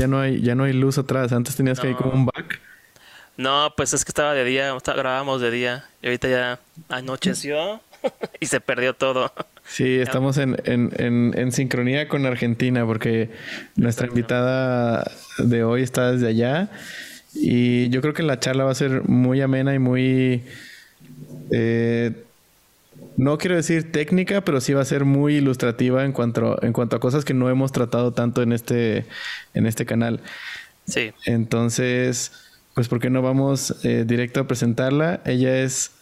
ya no hay, ya no hay luz atrás. Antes tenías que ir como un back. No, pues es que estaba de día, grabábamos de día. Y ahorita ya anocheció y se perdió todo. Sí, estamos en, en, en, sincronía con Argentina porque nuestra invitada de hoy está desde allá y yo creo que la charla va a ser muy amena y muy... Eh, no quiero decir técnica, pero sí va a ser muy ilustrativa en cuanto, en cuanto a cosas que no hemos tratado tanto en este, en este canal. Sí. Entonces, pues, ¿por qué no vamos eh, directo a presentarla? Ella es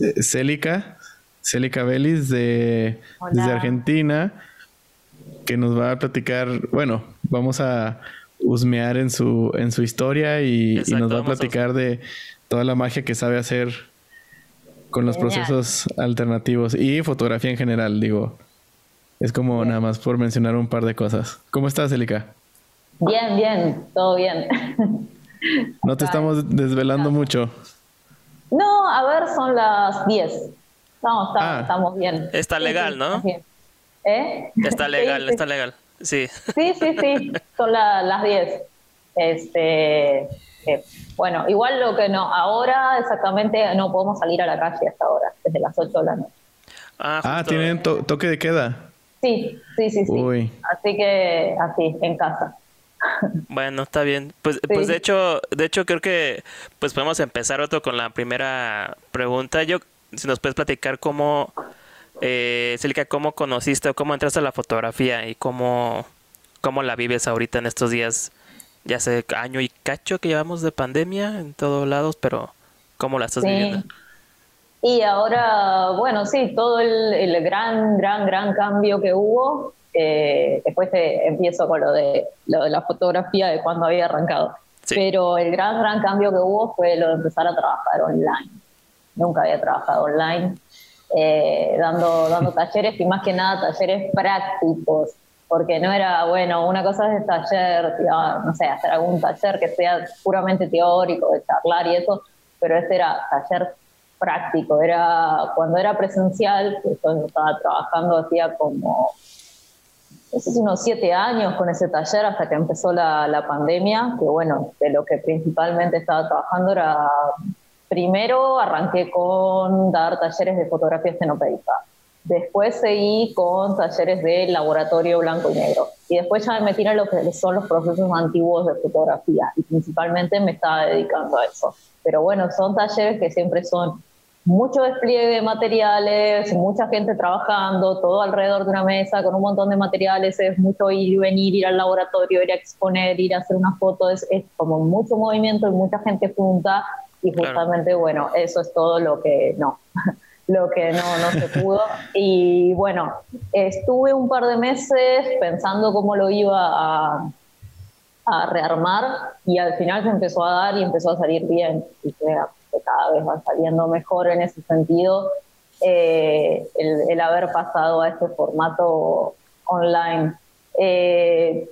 eh, Célica, Célica Vélez de, desde Argentina, que nos va a platicar, bueno, vamos a husmear en su, en su historia y, nos va a platicar de toda la magia que sabe hacer con los procesos alternativos y fotografía en general, digo. Es como nada más por mencionar un par de cosas. ¿Cómo estás, Célica? Bien, bien, todo bien. No te estamos desvelando mucho. No, a ver, son las 10. No, ah. estamos, bien. Está legal, ¿no? ¿Eh? Está legal, está legal. Sí. Sí, sí, sí. Son las 10. Este, eh, bueno, igual lo que no, ahora exactamente no podemos salir a la calle hasta ahora, desde las 8 de la noche. Ah, ah ¿tienen toque de queda? Sí, sí, sí, sí. Así que así, en casa. Bueno, está bien. Pues, pues de hecho, de hecho creo que pues podemos empezar otro con la primera pregunta. Yo, si nos puedes platicar cómo, eh, Celica, cómo conociste o cómo entraste a la fotografía y cómo, cómo la vives ahorita en estos días, ya hace año y cacho que llevamos de pandemia en todos lados, pero cómo la estás viviendo. Y ahora, bueno, sí, todo el, el gran, gran, gran cambio que hubo eh, después empiezo con lo de, lo de la fotografía de cuando había arrancado. Pero el gran, gran cambio que hubo fue lo de empezar a trabajar online. Nunca había trabajado online, eh, dando, dando talleres y más que nada talleres prácticos, porque no era, bueno, una cosa es taller, no sé, hacer algún taller que sea puramente teórico, de charlar y eso, pero este era taller práctico, era cuando era presencial, que yo estaba trabajando hacía como es unos siete años con ese taller hasta que empezó la, pandemia, que bueno, de lo que principalmente estaba trabajando era, primero arranqué con dar talleres de fotografía estenopeica, después seguí con talleres de laboratorio blanco y negro, y después ya me metí en lo que son los procesos antiguos de fotografía, y principalmente me estaba dedicando a eso. Pero bueno, son talleres que siempre son mucho despliegue de materiales, mucha gente trabajando, todo alrededor de una mesa con un montón de materiales, es mucho ir y venir, ir al laboratorio, ir a exponer, ir a hacer una foto, es, como mucho movimiento y mucha gente junta y justamente, bueno, eso es todo lo que no, lo que no, no se pudo. Y bueno, estuve un par de meses pensando cómo lo iba a, a rearmar y al final se empezó a dar y empezó a salir bien. Y que cada vez va saliendo mejor en ese sentido, eh, el, haber pasado a este formato online. Eh,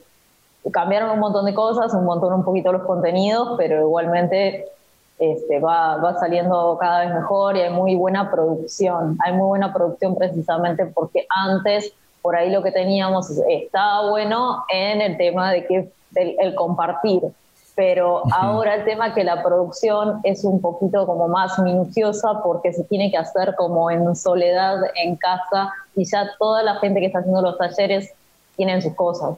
cambiaron un montón de cosas, un montón un poquito los contenidos, pero igualmente este, va, va, saliendo cada vez mejor y hay muy buena producción. Hay muy buena producción precisamente porque antes por ahí lo que teníamos estaba bueno en el tema de que el compartir pero ahora el tema que la producción es un poquito como más minuciosa porque se tiene que hacer como en soledad en casa y ya toda la gente que está haciendo los talleres tienen sus cosas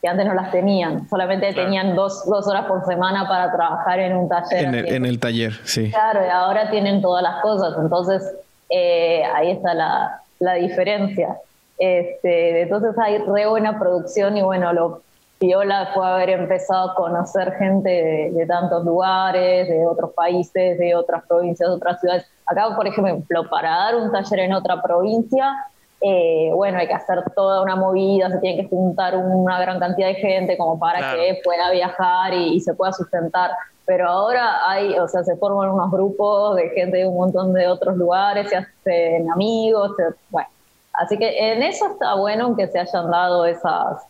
que antes no las tenían, solamente tenían dos, dos, horas por semana para trabajar en un taller. En el, en el taller, sí. Claro, y ahora tienen todas las cosas, entonces eh, ahí está la, la diferencia. Este, entonces hay re buena producción y bueno, lo Viola fue haber empezado a conocer gente de, tantos lugares, de otros países, de otras provincias, de otras ciudades. Acá, por ejemplo, para dar un taller en otra provincia, eh, bueno, hay que hacer toda una movida, se tiene que juntar una gran cantidad de gente como para que pueda viajar y, se pueda sustentar. Pero ahora hay, o sea, se forman unos grupos de gente de un montón de otros lugares, se hacen amigos, bueno. Así que en eso está bueno que se hayan dado esas,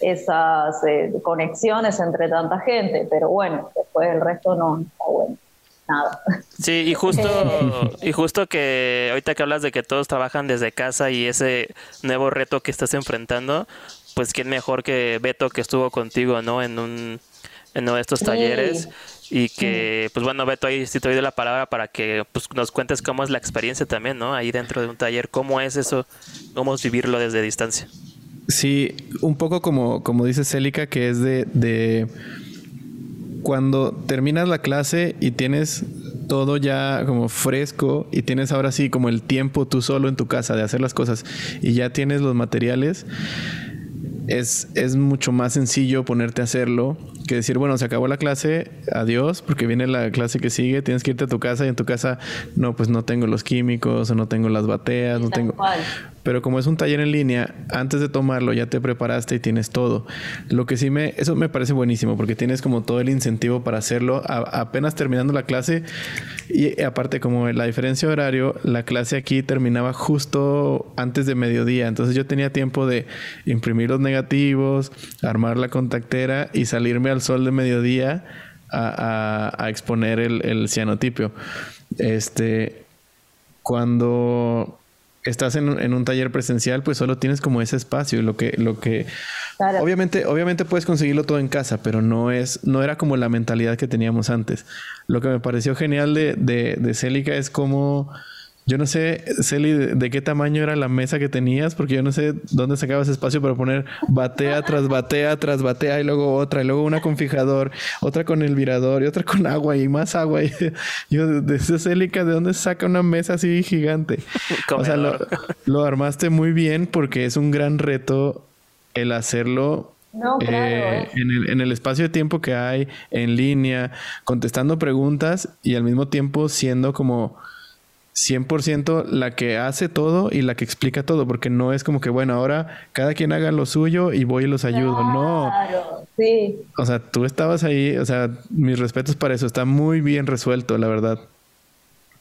esas eh, conexiones entre tanta gente, pero bueno, después el resto no está bueno. Nada. Sí, y justo, y justo que ahorita que hablas de que todos trabajan desde casa y ese nuevo reto que estás enfrentando, pues quién mejor que Beto que estuvo contigo, ¿no? En un en uno de estos talleres y que, pues bueno, Beto, ahí sí te doy la palabra para que pues, nos cuentes cómo es la experiencia también, ¿no? Ahí dentro de un taller, cómo es eso, cómo es vivirlo desde distancia. Sí, un poco como, como dice Célica, que es de, de cuando terminas la clase y tienes todo ya como fresco y tienes ahora sí como el tiempo tú solo en tu casa de hacer las cosas y ya tienes los materiales, es, es mucho más sencillo ponerte a hacerlo que decir, bueno, se acabó la clase, adiós, porque viene la clase que sigue, tienes que irte a tu casa y en tu casa, no, pues no tengo los químicos, o no tengo las bateas, no tengo... Pero como es un taller en línea, antes de tomarlo ya te preparaste y tienes todo. Lo que sí me, eso me parece buenísimo porque tienes como todo el incentivo para hacerlo apenas terminando la clase. Y aparte como la diferencia de horario, la clase aquí terminaba justo antes de mediodía. Entonces yo tenía tiempo de imprimir los negativos, armar la contactera y salirme al sol de mediodía a, exponer el, el cianotipio. Este, cuando estás en, un taller presencial, pues solo tienes como ese espacio. Lo que, lo que obviamente, obviamente puedes conseguirlo todo en casa, pero no es, no era como la mentalidad que teníamos antes. Lo que me pareció genial de, de, es como yo no sé, Celi, de, qué tamaño era la mesa que tenías, porque yo no sé dónde sacabas espacio para poner batea tras batea tras batea y luego otra, y luego una con fijador, otra con el virador y otra con agua y más agua. Y yo, de Célica, ¿de dónde saca una mesa así gigante? O sea, lo, lo, armaste muy bien porque es un gran reto el hacerlo eh, en, el, en el espacio de tiempo que hay, en línea, contestando preguntas y al mismo tiempo siendo como 100% la que hace todo y la que explica todo, porque no es como que, bueno, ahora cada quien haga lo suyo y voy y los ayudo. no. sí. O sea, tú estabas ahí, o sea, mis respetos para eso, está muy bien resuelto, la verdad.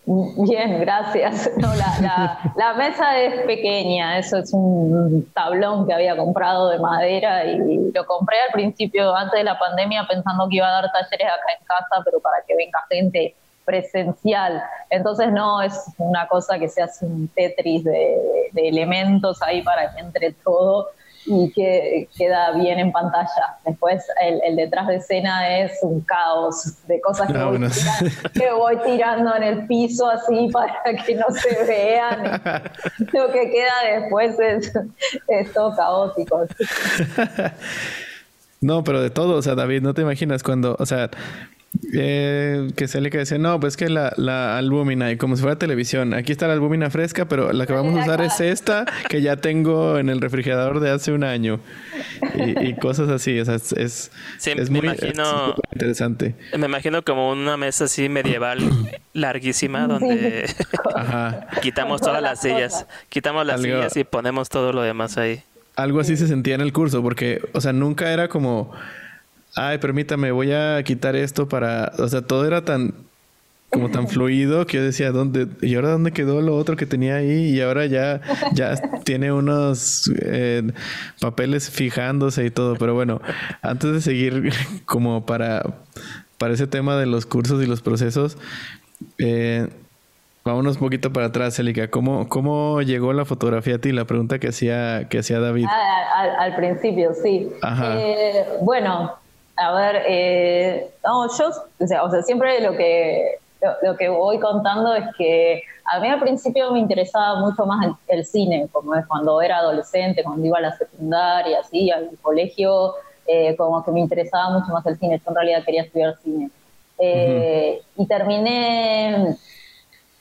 Bien, gracias. No, la, la, mesa es pequeña, eso es un tablón que había comprado de madera y lo compré al principio, antes de la pandemia, pensando que iba a dar talleres acá en casa, pero para que venga gente presencial. Entonces no es una cosa que se hace un tetris de, elementos ahí para que entre todo y que queda bien en pantalla. Después el, detrás de escena es un caos de cosas que, voy tirando, en el piso así para que no se vean. Lo que queda después es, es todo caótico. No, pero de todo, o sea, David, no te imaginas cuando, o sea, eh, que se le que decir, no, pues que la, la albúmina, y como si fuera televisión, aquí está la albúmina fresca, pero la que vamos a usar es esta que ya tengo en el refrigerador de hace un año. Y, cosas así, o sea, es, es, muy imagino, interesante. Me imagino como una mesa así medieval larguísima donde quitamos todas las sillas, quitamos las sillas y ponemos todo lo demás ahí. Algo así se sentía en el curso, porque, o sea, nunca era como ay, permítame, voy a quitar esto para, o sea, todo era tan como tan fluido que yo decía, ¿dónde? ¿Y ahora dónde quedó lo otro que tenía ahí? Y ahora ya, ya tiene unos eh, papeles fijándose y todo. Pero bueno, antes de seguir como para, para ese tema de los cursos y los procesos, eh, vámonos un poquito para atrás, Elika. ¿Cómo, ¿Cómo llegó la fotografía a ti? La pregunta que hacía, que hacía David. Ah, al, principio, sí. Eh, bueno, a ver, eh, no, yo, o sea, siempre lo que, lo, que voy contando es que a mí al principio me interesaba mucho más el, cine, como es cuando era adolescente, cuando iba a la secundaria, así, al colegio, eh, como que me interesaba mucho más el cine. Yo en realidad quería estudiar cine. Eh, y terminé,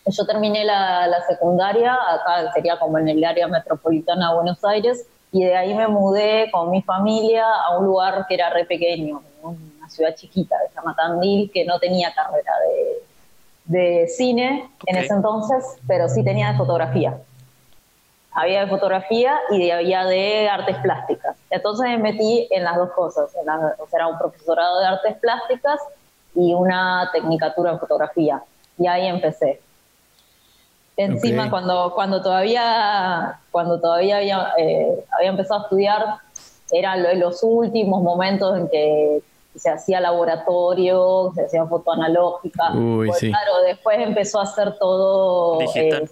yo terminé la, la, secundaria, acá sería como en el área metropolitana de Buenos Aires, y de ahí me mudé con mi familia a un lugar que era re pequeño, una ciudad chiquita, se llama Tandil, que no tenía carrera de, de cine en ese entonces, pero sí tenía de fotografía. Había de fotografía y había de artes plásticas. Entonces me metí en las dos cosas, o sea, era un profesorado de artes plásticas y una tecnicatura en fotografía. Y ahí empecé. Encima, cuando, cuando todavía, cuando todavía había, eh, había empezado a estudiar, eran los últimos momentos en que se hacía laboratorio, se hacía foto analógica. pues, Claro, después empezó a hacer todo, eh,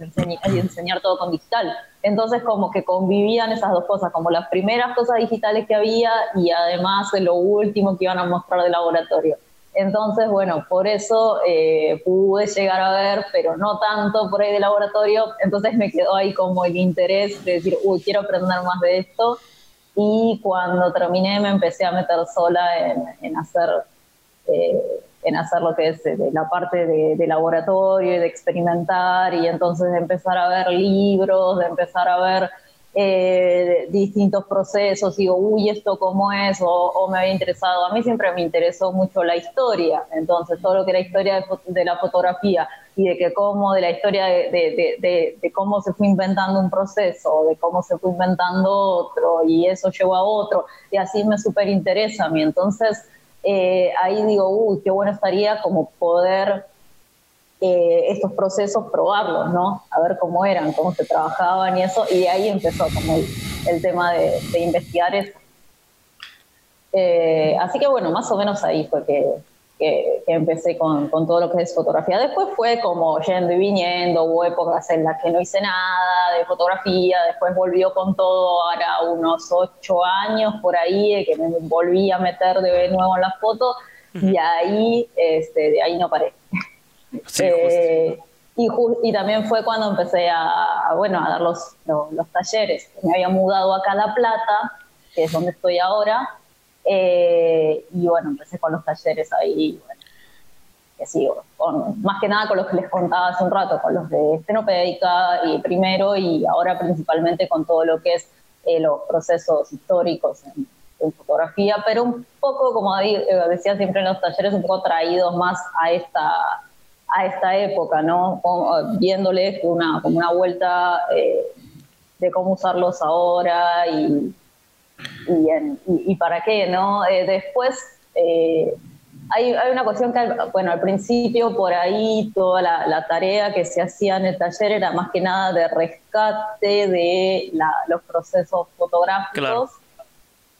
enseñar todo con digital. Entonces como que convivían esas dos cosas, como las primeras cosas digitales que había y además de lo último que iban a mostrar de laboratorio. Entonces, bueno, por eso eh, pude llegar a ver, pero no tanto por ahí de laboratorio. Entonces me quedó ahí como el interés de decir, uy, quiero aprender más de esto. Y cuando terminé me empecé a meter sola en, hacer, eh, en hacer lo que es eh, la parte de, de, laboratorio y de experimentar. Y entonces de empezar a ver libros, de empezar a ver eh, distintos procesos, digo, uy, esto cómo es, o, me había interesado. A mí siempre me interesó mucho la historia, entonces todo lo que era historia de, la fotografía y de que cómo, de la historia de, de, cómo se fue inventando un proceso, de cómo se fue inventando otro, y eso llevó a otro, y así me súper interesa a mí. Entonces, eh, ahí digo, uy, qué bueno estaría como poder eh, estos procesos, probarlos, ¿no? A ver cómo eran, cómo se trabajaban y eso, y ahí empezó como el, tema de, investigar eso. Eh, así que bueno, más o menos ahí fue que, que, empecé con, con, todo lo que es fotografía. Después fue como yendo y viniendo, hubo épocas en las que no hice nada de fotografía, después volvió con todo, ahora unos ocho años por ahí, que me volví a meter de nuevo en las fotos, y ahí, este, de ahí no paré. Eh, y, y, también fue cuando empecé a, bueno, a dar los, los, talleres. Me había mudado acá a La Plata, que es donde estoy ahora, eh, y bueno, empecé con los talleres ahí, que sigo, más que nada con los que les contaba hace un rato, con los de estenopédica y primero, y ahora principalmente con todo lo que es eh, los procesos históricos en, fotografía, pero un poco, como decía siempre en los talleres, un poco traídos más a esta a esta época, ¿no? Viéndoles una, como una vuelta eh, de cómo usarlos ahora y, y, para qué, ¿no? Eh, después eh, hay, hay, una cuestión que, bueno, al principio por ahí toda la, tarea que se hacía en el taller era más que nada de rescate de los procesos fotográficos.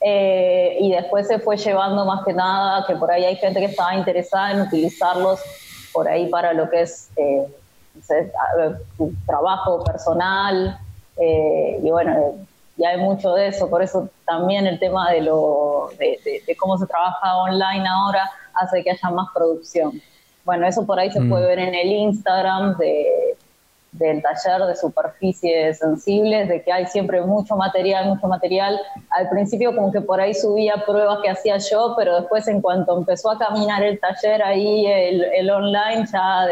y después se fue llevando más que nada que por ahí hay gente que estaba interesada en utilizarlos por ahí para lo que es eh, tu trabajo personal. Eh, y bueno, ya hay mucho de eso, por eso también el tema de, lo, de, cómo se trabaja online ahora hace que haya más producción. Bueno, eso por ahí se mm. puede ver en el Instagram de, del taller de superficies sensibles, de que hay siempre mucho material, mucho material. Al principio como que por ahí subía pruebas que hacía yo, pero después en cuanto empezó a caminar el taller ahí, el, online, ya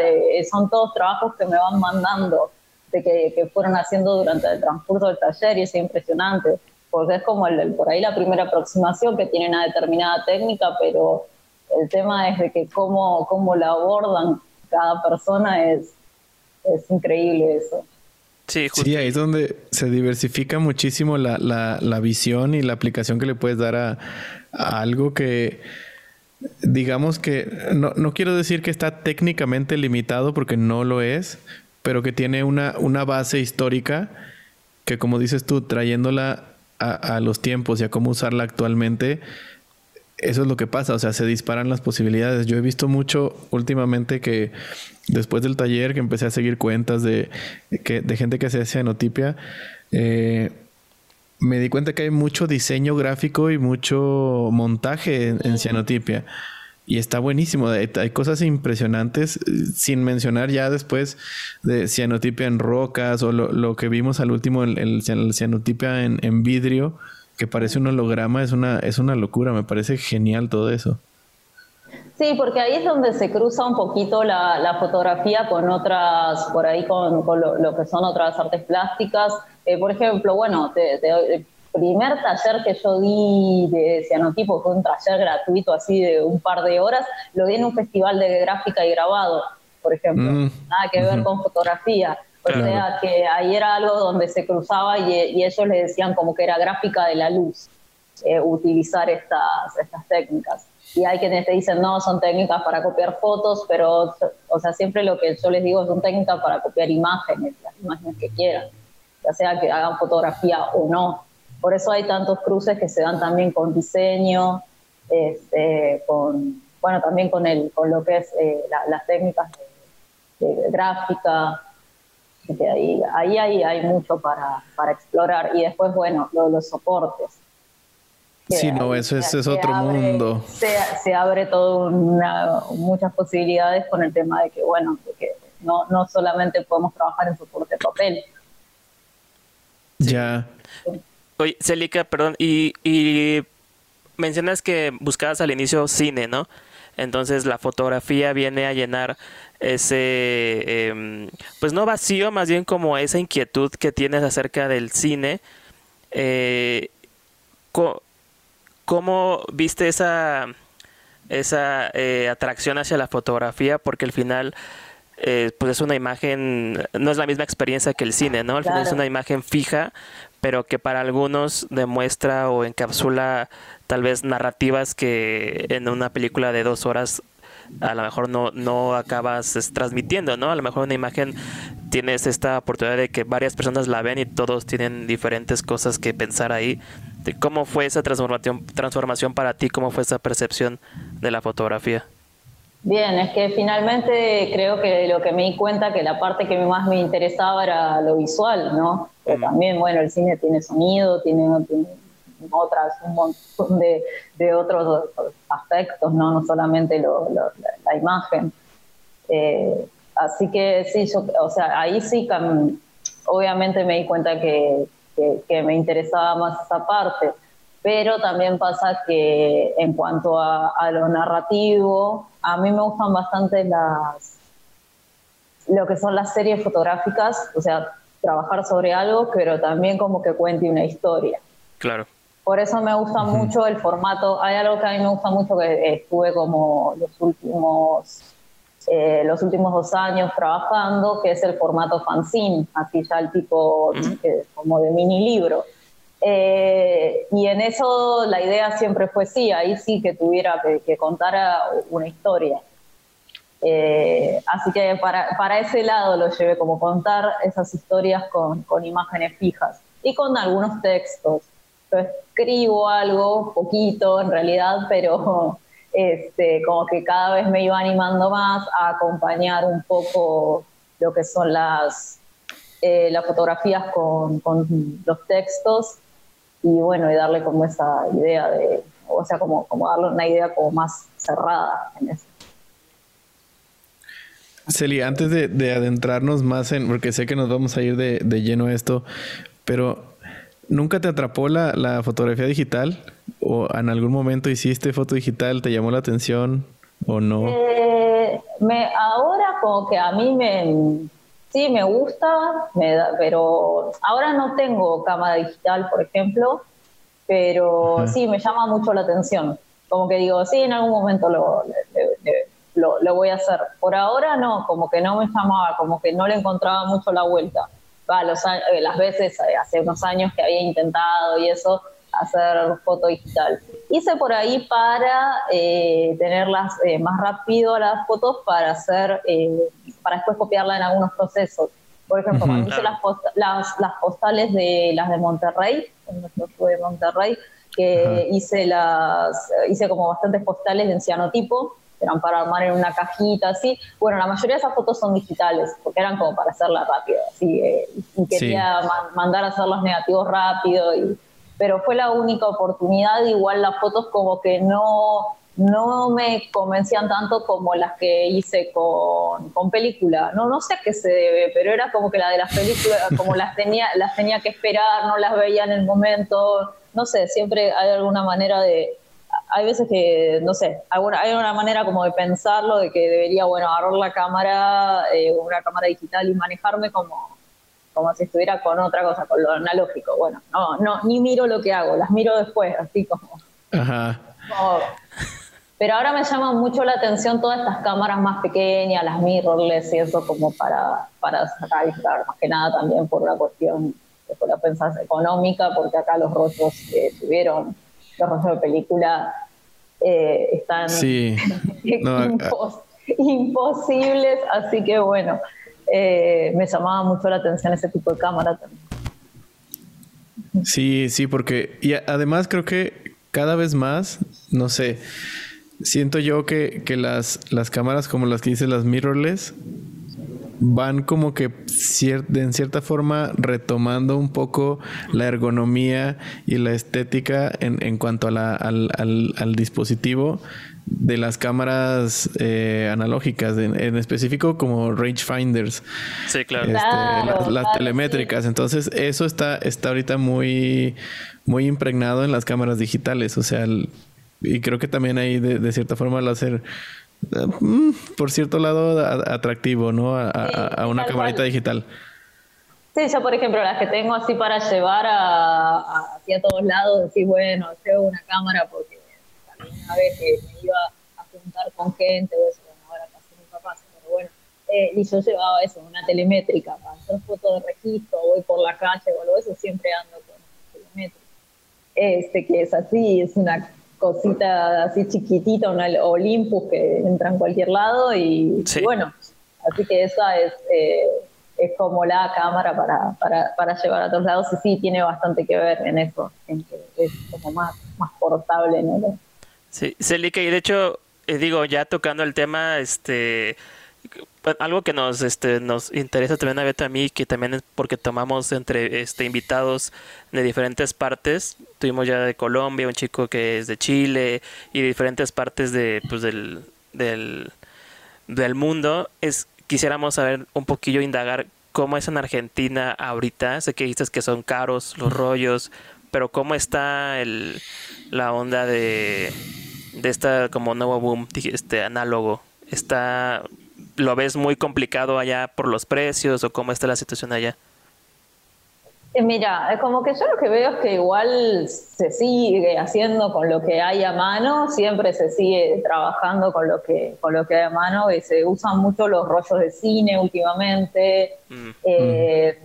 son todos trabajos que me van mandando, de que, que, fueron haciendo durante el transcurso del taller y es impresionante, porque es como el, por ahí la primera aproximación que tiene una determinada técnica, pero el tema es de que cómo, cómo la abordan cada persona es es increíble eso. Sí, sí, ahí es donde se diversifica muchísimo la, la, visión y la aplicación que le puedes dar a, algo que, digamos que, no, no, quiero decir que está técnicamente limitado porque no lo es, pero que tiene una, una base histórica que, como dices tú, trayéndola a, a los tiempos y a cómo usarla actualmente, eso es lo que pasa, o sea, se disparan las posibilidades. Yo he visto mucho últimamente que después del taller que empecé a seguir cuentas de, que, de gente que hace cianotipia, eh, me di cuenta que hay mucho diseño gráfico y mucho montaje en, cianotipia. Y está buenísimo. Hay, cosas impresionantes, sin mencionar ya después de cianotipia en rocas o lo, que vimos al último, el, el cianotipia en, en vidrio que parece un holograma, es una, es una locura, me parece genial todo eso. Sí, porque ahí es donde se cruza un poquito la, fotografía con otras, por ahí con, lo, que son otras artes plásticas. Eh, por ejemplo, bueno, el primer taller que yo di de cianotipo fue un taller gratuito así de un par de horas, lo di en un festival de gráfica y grabado, por ejemplo. Mm, Nada que ver con fotografía. O sea que ahí era algo donde se cruzaba y, ellos le decían como que era gráfica de la luz, eh, utilizar estas, estas técnicas. Y hay quienes te dicen, no, son técnicas para copiar fotos, pero, o sea, siempre lo que yo les digo son técnicas para copiar imágenes, las imágenes que quieran, ya sea que hagan fotografía o no. Por eso hay tantos cruces que se dan también con diseño, este, con, bueno, también con, el, con lo que es eh, las técnicas de, gráfica, que ahí, ahí hay, hay mucho para, para explorar. Y después, bueno, los soportes. Sí, no, eso es, es otro mundo. Se, se abre todo una, muchas posibilidades con el tema de que, bueno, que no, no solamente podemos trabajar en soporte de papel. Ya. Oye, Celica, perdón, y, y mencionas que buscabas al inicio cine, ¿no? Entonces la fotografía viene a llenar ese, em, pues no vacío, más bien como esa inquietud que tienes acerca del cine. Eh, ¿Cómo viste esa, esa eh, atracción hacia la fotografía? Porque al final eh, pues es una imagen, no es la misma experiencia que el cine, ¿no? Al final es una imagen fija, pero que para algunos demuestra o encapsula tal vez narrativas que en una película de dos horas a lo mejor no, no acabas transmitiendo, ¿no? A lo mejor una imagen tienes esta oportunidad de que varias personas la ven y todos tienen diferentes cosas que pensar ahí. ¿Cómo fue esa transformación, transformación para ti? ¿Cómo fue esa percepción de la fotografía? Bien, es que finalmente creo que lo que me di cuenta que la parte que más me interesaba era lo visual, ¿no? también, bueno, el cine tiene sonido, tiene, otras, un montón de, de, otros aspectos, ¿no? No solamente lo, la, imagen. Eh, así que sí, yo, o sea, ahí sí, obviamente me di cuenta que, que me interesaba más esa parte pero también pasa que en cuanto a, lo narrativo, a mí me gustan bastante las lo que son las series fotográficas, o sea, trabajar sobre algo, pero también como que cuente una historia. Claro. Por eso me gusta mucho el formato. Hay algo que a mí me gusta mucho que estuve como los últimos eh, los últimos dos años trabajando, que es el formato fanzine, así ya el tipo eh, como de mini libro. Eh, y en eso la idea siempre fue sí, ahí sí que tuviera que, contar una historia. Eh, así que para, para, ese lado lo llevé como contar esas historias con, con imágenes fijas y con algunos textos. Yo escribo algo, poquito en realidad, pero este, como que cada vez me iba animando más a acompañar un poco lo que son las, eh, las fotografías con, con los textos y bueno, y darle como esa idea de, o sea, como, como darle una idea como más cerrada en eso. Celi, antes de, adentrarnos más en, porque sé que nos vamos a ir de, lleno a esto, pero ¿nunca te atrapó la, la, fotografía digital? ¿O en algún momento hiciste foto digital, te llamó la atención o no? Eh, me, ahora como que a mí me, Sí, me gusta, me da, pero ahora no tengo cámara digital, por ejemplo, pero sí, me llama mucho la atención. Como que digo, sí, en algún momento lo, lo, voy a hacer. Por ahora no, como que no me llamaba, como que no le encontraba mucho la vuelta. Va, los, eh, las veces, eh, hace unos años que había intentado y eso, hacer foto digital. Hice por ahí para eh, tenerlas eh, más rápido las fotos para hacer, eh, para después copiarla en algunos procesos. Por ejemplo, cuando hice las, las, postales de las de Monterrey, cuando yo estuve en Monterrey, que hice las, hice como bastantes postales de cianotipo, eran para armar en una cajita, así. Bueno, la mayoría de esas fotos son digitales, porque eran como para hacerlas rápido, así, y quería mandar a hacer los negativos rápido y pero fue la única oportunidad. Igual las fotos como que no, no me convencían tanto como las que hice con, con película. No, no sé a qué se debe, pero era como que la de las películas, como las tenía, las tenía que esperar, no las veía en el momento. No sé, siempre hay alguna manera de, hay veces que, no sé, hay una manera como de pensarlo, de que debería, bueno, agarrar la cámara, eh, una cámara digital y manejarme como, como si estuviera con otra cosa, con lo analógico. Bueno, no, no, ni miro lo que hago, las miro después, así como. Ajá. pero ahora me llama mucho la atención todas estas cámaras más pequeñas, las mirrorless y eso como para, para sacar más que nada también por una cuestión, por la pensar económica, porque acá los rollos que tuvieron, los rollos de película eh, están sí. imposibles, así que bueno, eh, me llamaba mucho la atención ese tipo de cámara también. Sí, sí, porque y además creo que cada vez más, no sé, siento yo que, que las, las cámaras como las que dice las mirrorless van como que en cierta forma retomando un poco la ergonomía y la estética en, en cuanto a la, al, al, dispositivo de las cámaras eh, analógicas, en, específico como rangefinders. Sí, claro. Este, las, telemétricas. Entonces, eso está, está ahorita muy, muy impregnado en las cámaras digitales. O sea, y creo que también ahí de, de cierta forma lo hacer por cierto lado, atractivo, ¿no? A, una camarita digital. Sí, yo por ejemplo las que tengo así para llevar a, hacia todos lados, decir, bueno, llevo una cámara porque también una vez que me iba a juntar con gente o eso, bueno, ahora casi nunca pasa, pero bueno, eh, y yo llevaba eso, una telemétrica para hacer fotos de registro, voy por la calle o algo eso, siempre ando con telemétrica. Este que es así, es una cosita así chiquitita, un Olympus que entra en cualquier lado y, bueno, así que esa es, eh, es como la cámara para, para, para, llevar a todos lados y sí tiene bastante que ver en eso, en que es como más, más portable. ¿no? Sí, Celica, y de hecho, eh, digo, ya tocando el tema, este algo que nos este nos interesa también a Beto a mí que también es porque tomamos entre este invitados de diferentes partes. Tuvimos ya de Colombia un chico que es de Chile y de diferentes partes de pues del del, del mundo. Es quisiéramos saber un poquillo indagar cómo es en Argentina ahorita. Sé que dices que son caros los rollos pero cómo está el la onda de de esta como nuevo boom este análogo está lo ves muy complicado allá por los precios o cómo está la situación allá? Eh, mira, como que yo lo que veo es que igual se sigue haciendo con lo que hay a mano, siempre se sigue trabajando con lo que con lo que hay a mano y se usan mucho los rollos de cine últimamente. Mm. Eh,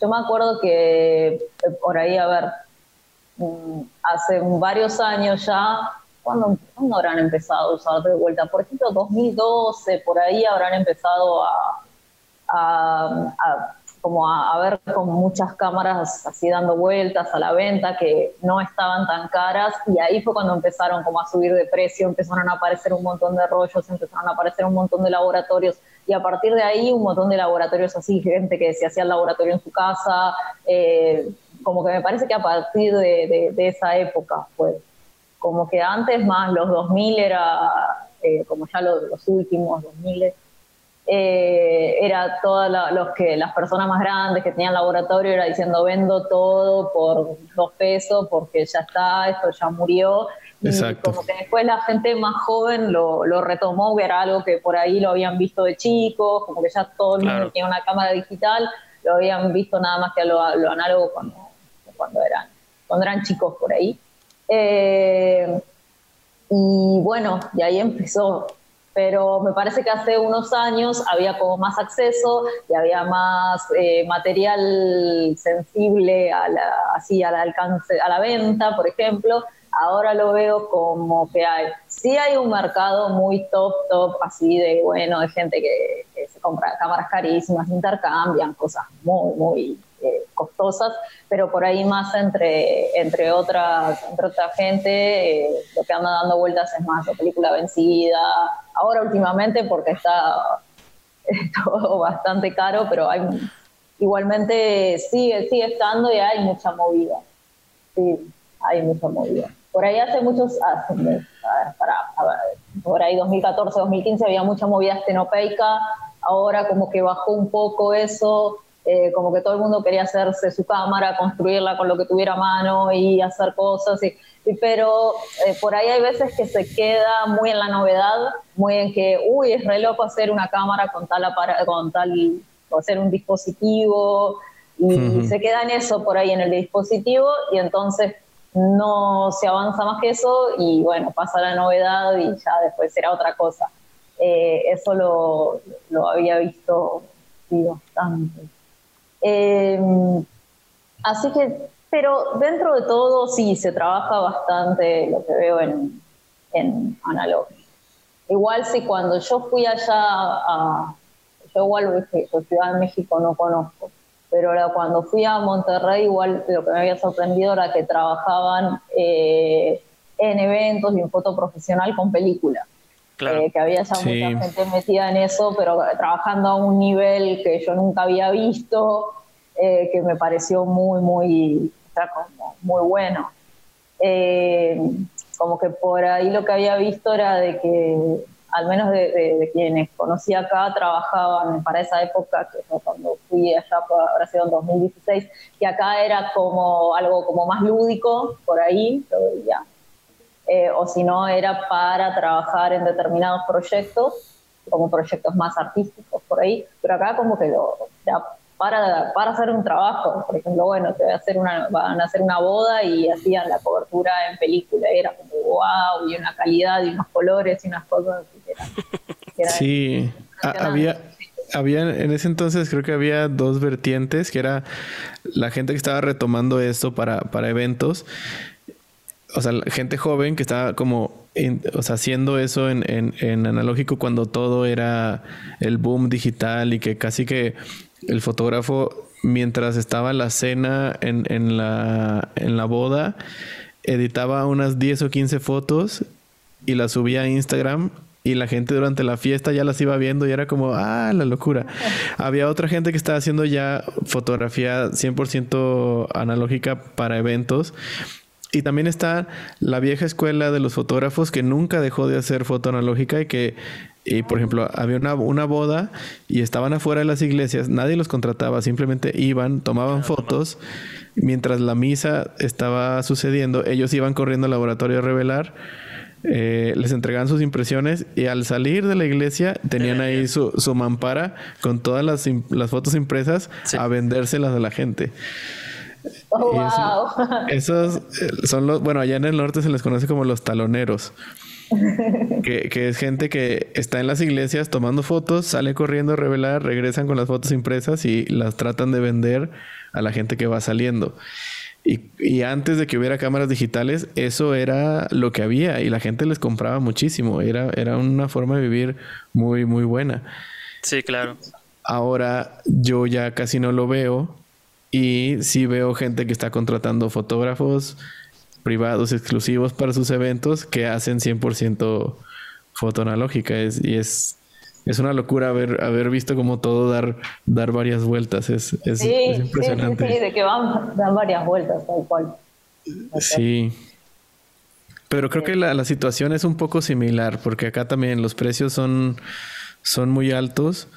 yo me acuerdo que eh, por ahí, a ver, mm, hace varios años ya ¿cuándo, habrán empezado a usar de vuelta? Por ejemplo, 2012, por ahí habrán empezado a, como a, ver con muchas cámaras así dando vueltas a la venta que no estaban tan caras. Y ahí fue cuando empezaron como a subir de precio, empezaron a aparecer un montón de rollos, empezaron a aparecer un montón de laboratorios. Y a partir de ahí un montón de laboratorios así, gente que se hacía el laboratorio en su casa, eh, como que me parece que a partir de, de esa época fue como que antes más los 2000 era, eh, como ya los, últimos 2000, eh, era todas los que las personas más grandes que tenían laboratorio era diciendo vendo todo por dos pesos porque ya está, esto ya murió. Y como que después la gente más joven lo, lo, retomó, que era algo que por ahí lo habían visto de chicos, como que ya todo el mundo tiene una cámara digital, lo habían visto nada más que lo, lo análogo cuando, cuando, eran, cuando eran chicos por ahí. Eh, y bueno, y ahí empezó. Pero me parece que hace unos años había como más acceso y había más eh, material sensible a la, así al alcance, a la venta, por ejemplo. Ahora lo veo como que hay, sí hay un mercado muy top, top, así de, bueno, de gente que, que se compra cámaras carísimas, intercambian cosas muy, muy eh, costosas, pero por ahí más entre, entre, otras, entre otra gente, eh, lo que anda dando vueltas es más la película vencida, ahora últimamente porque está todo bastante caro, pero hay igualmente sigue, sigue estando y hay mucha movida. Sí, hay mucha movida. Por ahí hace muchos, para, por ahí 2014, 2015 había mucha movida estenopeica, ahora como que bajó un poco eso, eh, como que todo el mundo quería hacerse su cámara, construirla con lo que tuviera a mano y hacer cosas, y, pero eh, por ahí hay veces que se queda muy en la novedad, muy en que, uy, es re loco hacer una cámara con tal, con tal, hacer un dispositivo, y se queda en eso por ahí en el dispositivo, y entonces no se avanza más que eso, y bueno, pasa la novedad y ya después será otra cosa. Eh, eso lo, lo había visto bastante. Eh, así que, pero dentro de todo sí, se trabaja bastante lo que veo en, en analog. Igual si cuando yo fui allá a, yo igual Ciudad de México no conozco, pero cuando fui a Monterrey igual lo que me había sorprendido era que trabajaban eh, en eventos y en foto profesional con película. Eh, que había ya mucha gente metida en eso, pero trabajando a un nivel que yo nunca había visto, eh, que me pareció muy, muy, muy bueno. Eh, como que por ahí lo que había visto era de que, al menos de, quienes conocí acá, trabajaban para esa época, que cuando fui allá, ahora sido en 2016, que acá era como algo como más lúdico, por ahí, lo veía eh, o si no era para trabajar en determinados proyectos, como proyectos más artísticos por ahí, pero acá como que lo, para, para hacer un trabajo, por ejemplo, bueno, te voy a hacer una, van a hacer una boda y hacían la cobertura en película, era como wow, y una calidad y unos colores y unas cosas que sí, había, había en ese entonces creo que había dos vertientes, que era la gente que estaba retomando esto para, para eventos o sea, gente joven que estaba como, o sea, haciendo eso en, en, analógico cuando todo era el boom digital y que casi que el fotógrafo, mientras estaba la cena en, en, la, en la boda, editaba unas 10 o 15 fotos y las subía a Instagram y la gente durante la fiesta ya las iba viendo y era como, ah, la locura. Había otra gente que estaba haciendo ya fotografía 100% analógica para eventos y también está la vieja escuela de los fotógrafos que nunca dejó de hacer foto analógica y que, y por ejemplo, había una, una, boda y estaban afuera de las iglesias, nadie los contrataba, simplemente iban, tomaban fotos. Mientras la misa estaba sucediendo, ellos iban corriendo al laboratorio a revelar. Eh, les entregaban sus impresiones y al salir de la iglesia tenían ahí su, su mampara con todas las, las fotos impresas a vendérselas a la gente. Oh, wow. esos eh, son los, bueno, allá en el norte se les conoce como los taloneros. que, que, es gente que está en las iglesias tomando fotos, sale corriendo a revelar, regresan con las fotos impresas y las tratan de vender a la gente que va saliendo. Y, y, antes de que hubiera cámaras digitales, eso era lo que había y la gente les compraba muchísimo. Era, era una forma de vivir muy, muy buena. Sí, claro. Ahora yo ya casi no lo veo y sí veo gente que está contratando fotógrafos privados exclusivos para sus eventos que hacen 100% foto analógica. Es, y es, es una locura haber, haber visto como todo dar, dar varias vueltas. Es, es, impresionante. Sí, sí, de que van, dan varias vueltas, tal cual. Sí. Pero creo que la, la, situación es un poco similar, porque acá también los precios son, son muy altos.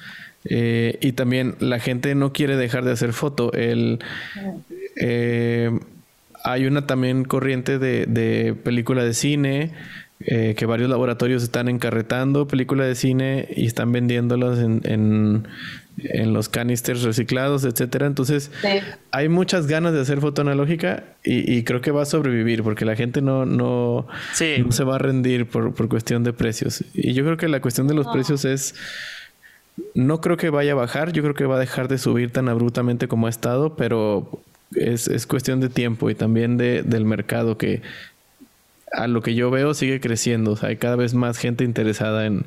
Eh, y también la gente no quiere dejar de hacer foto. El, eh, hay una también corriente de, de película de cine eh, que varios laboratorios están encarretando película de cine y están vendiéndolas en, en, en los canisters reciclados, etcétera. Entonces, hay muchas ganas de hacer foto analógica y, y, creo que va a sobrevivir porque la gente no, no, no se va a rendir por, por, cuestión de precios. Y yo creo que la cuestión de los precios es no creo que vaya a bajar, yo creo que va a dejar de subir tan abruptamente como ha estado, pero es, es cuestión de tiempo y también de, del mercado que a lo que yo veo sigue creciendo. O sea, hay cada vez más gente interesada en,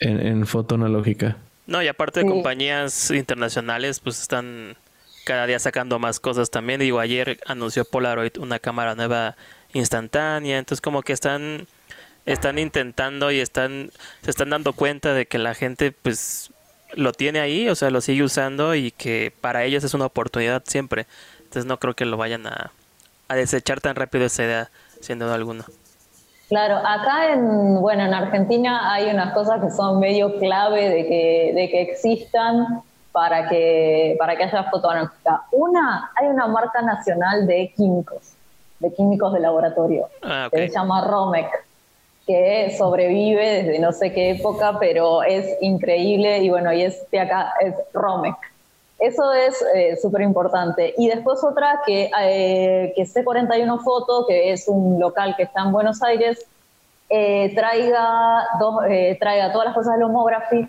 en, foto analógica. No, y aparte de compañías internacionales, pues están cada día sacando más cosas también. Digo, ayer anunció Polaroid una cámara nueva instantánea, entonces como que están están intentando y están se están dando cuenta de que la gente pues lo tiene ahí, o sea, lo sigue usando y que para ellos es una oportunidad siempre. Entonces no creo que lo vayan a, a desechar tan rápido esa idea, sin duda alguna. Claro, acá en, bueno, en Argentina hay unas cosas que son medio clave de que, de que existan para que, para que haya fotoanalógica. Una, hay una marca nacional de químicos, de químicos de laboratorio, ah, que se llama Romec que sobrevive desde no sé qué época, pero es increíble y bueno, y este acá es Romec. Eso es eh, súper importante. Y después otra que, eh, que C41 Foto, que es un local que está en Buenos Aires, eh, traiga, dos, traiga todas las cosas de homography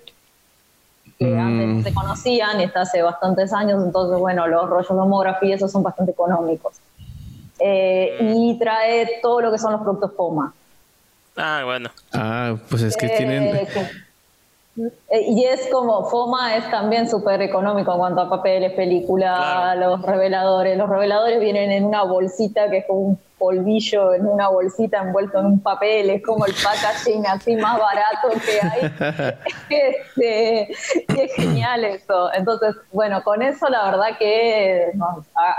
que mm. antes se conocían y está hace bastantes años, entonces bueno, los rollos de homography esos son bastante económicos. y trae todo lo que son los productos FOMA. Ah, bueno. Ah, pues es que tienen... Eh, eh, y es como, FOMA es también súper económico en cuanto a papeles, película, los reveladores. Los reveladores vienen en una bolsita que es como un polvillo en una bolsita envuelto en un papel, es como el packaging así más barato que hay. este, es genial eso. Entonces, bueno, con eso la verdad que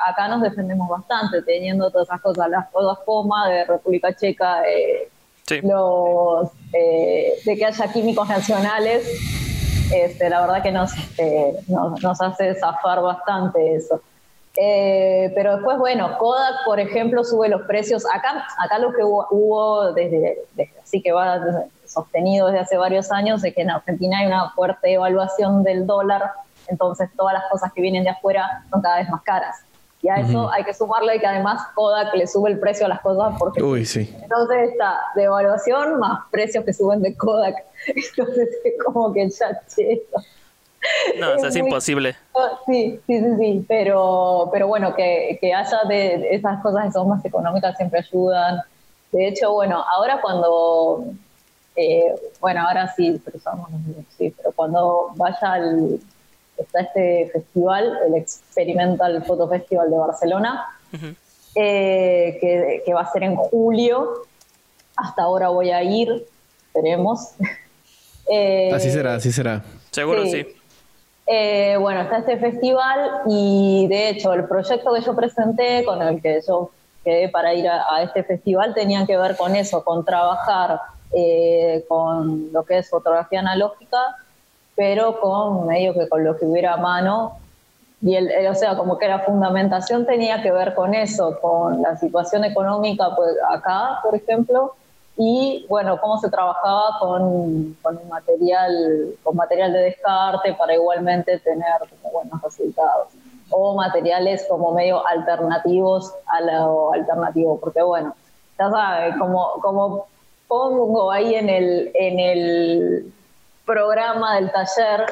acá nos defendemos bastante, teniendo todas esas cosas, las cosas FOMA de República Checa, eh, los, eh, de que haya químicos nacionales, este, la verdad que nos, este, nos hace zafar bastante eso. Eh, pero después, bueno, Kodak, por ejemplo, sube los precios. Acá, acá lo que hubo, desde, así que va sostenido desde hace varios años, es que en Argentina hay una fuerte evaluación del dólar, entonces todas las cosas que vienen de afuera son cada vez más caras. Y a eso hay que sumarle que además Kodak le sube el precio a las cosas porque Uy, sí. entonces está devaluación más precios que suben de Kodak. Entonces es como que ya che, no, es, es imposible. Ah, sí, sí, sí, sí, pero, pero bueno, que, que haya de esas cosas que son más económicas siempre ayudan. De hecho, bueno, ahora cuando, eh, bueno, ahora sí, pero, sí, pero cuando vaya al, está este festival, el Experimental Photo Festival de Barcelona, eh, que, que va a ser en julio, hasta ahora voy a ir, esperemos. Eh, así será, así será. Seguro sí. Eh, bueno, está este festival y de hecho el proyecto que yo presenté, con el que yo quedé para ir a, este festival, tenía que ver con eso, con trabajar eh, con lo que es fotografía analógica, pero con medio que con lo que hubiera a mano. Y el, o sea, como que la fundamentación tenía que ver con eso, con la situación económica pues, acá, por ejemplo, y bueno, cómo se trabajaba con, con, material, con material de descarte para igualmente tener buenos resultados. O materiales como medio alternativos a lo alternativo, porque bueno, ya sabes, como, como pongo ahí en el, en el programa del taller,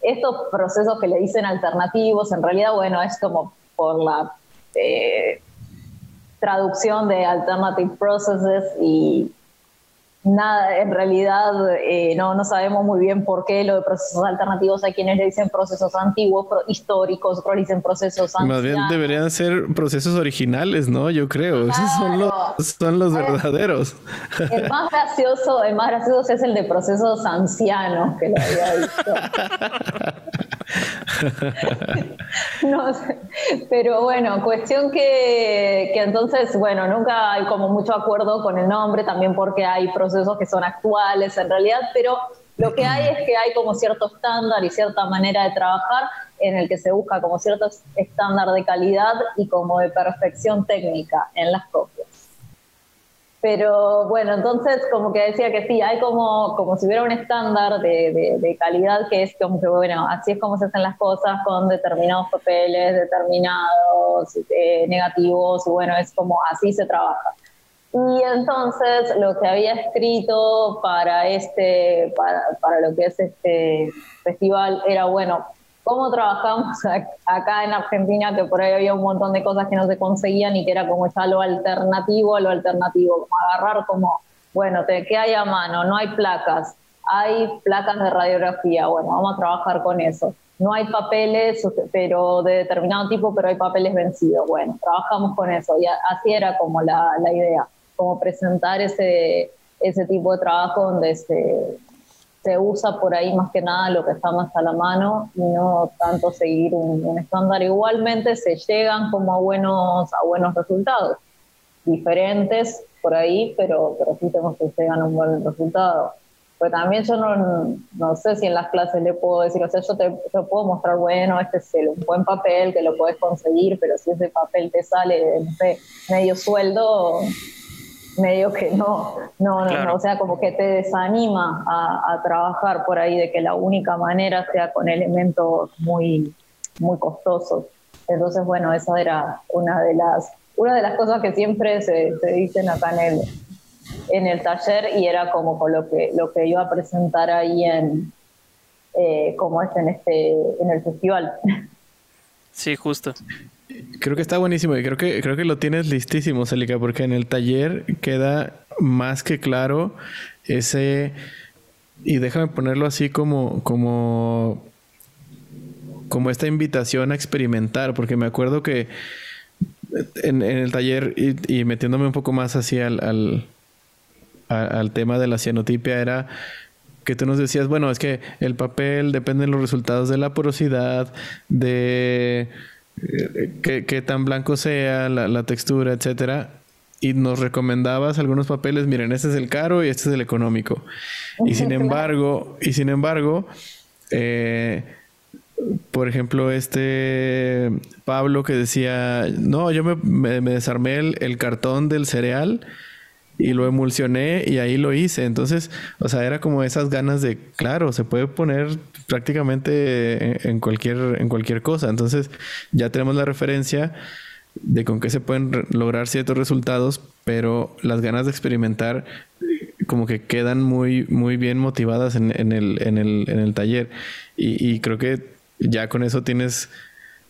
estos procesos que le dicen alternativos, en realidad, bueno, es como por la eh, traducción de alternative processes y nada, en realidad eh, no, no sabemos muy bien por qué lo de procesos alternativos hay quienes le dicen procesos antiguos, históricos, otros le dicen procesos antiguos. Más bien deberían ser procesos originales, ¿no? Yo creo, esos son los, son los verdaderos. El más gracioso, el más gracioso es el de procesos ancianos, que lo había visto. no sé. Pero bueno, cuestión que, que entonces, bueno, nunca hay como mucho acuerdo con el nombre, también porque hay procesos que son actuales en realidad, pero lo que hay es que hay como cierto estándar y cierta manera de trabajar en el que se busca como cierto estándar de calidad y como de perfección técnica en las copias. Pero bueno, entonces como que decía que sí, hay como, como si hubiera un estándar de, de, calidad que es como que, bueno, así es como se hacen las cosas con determinados papeles, determinados eh, negativos, bueno, es como así se trabaja. Y entonces lo que había escrito para, este, para, para lo que es este festival era, bueno, cómo trabajamos acá en Argentina, que por ahí había un montón de cosas que no se conseguían y que era como ya lo alternativo lo alternativo, como agarrar como, bueno, ¿qué hay a mano? No hay placas, hay placas de radiografía, bueno, vamos a trabajar con eso. No hay papeles, pero de determinado tipo, pero hay papeles vencidos. Bueno, trabajamos con eso. Y así era como la, idea, como presentar ese, ese tipo de trabajo donde se, se usa por ahí más que nada lo que está más a la mano y no tanto seguir un, estándar. Igualmente se llegan como a buenos, a buenos resultados, diferentes por ahí, pero, pero sí tenemos que llegar a un buen resultado. Pues también yo no, no, sé si en las clases le puedo decir, o sea, yo te yo puedo mostrar, bueno, este es un buen papel que lo puedes conseguir, pero si ese papel te sale, no sé, medio sueldo, medio que no, no, no, o sea, como que te desanima a, trabajar por ahí de que la única manera sea con elementos muy, muy costosos. Entonces, bueno, esa era una de las, una de las cosas que siempre se, se dicen acá en el, en el taller y era como con lo que, lo que iba a presentar ahí en, eh, como es en este, en el festival. Sí, justo. Creo que está buenísimo y creo que, creo que lo tienes listísimo, Celica, porque en el taller queda más que claro ese. Y déjame ponerlo así como, como, como esta invitación a experimentar, porque me acuerdo que en, el taller y, metiéndome un poco más hacia al, al, tema de la cianotipia era que tú nos decías, bueno, es que el papel depende de los resultados de la porosidad, de eh, qué, tan blanco sea, la, la textura, etcétera y nos recomendabas algunos papeles, miren, este es el caro y este es el económico. Y sin embargo, y sin embargo, eh, por ejemplo, este Pablo que decía, no, yo me, desarmé el, cartón del cereal y lo emulsioné y ahí lo hice. Entonces, o sea, era como esas ganas de, claro, se puede poner prácticamente en cualquier, en cualquier cosa. Entonces, ya tenemos la referencia de con qué se pueden lograr ciertos resultados, pero las ganas de experimentar como que quedan muy, muy bien motivadas en, el, en, el, en el taller. Y, creo que ya con eso tienes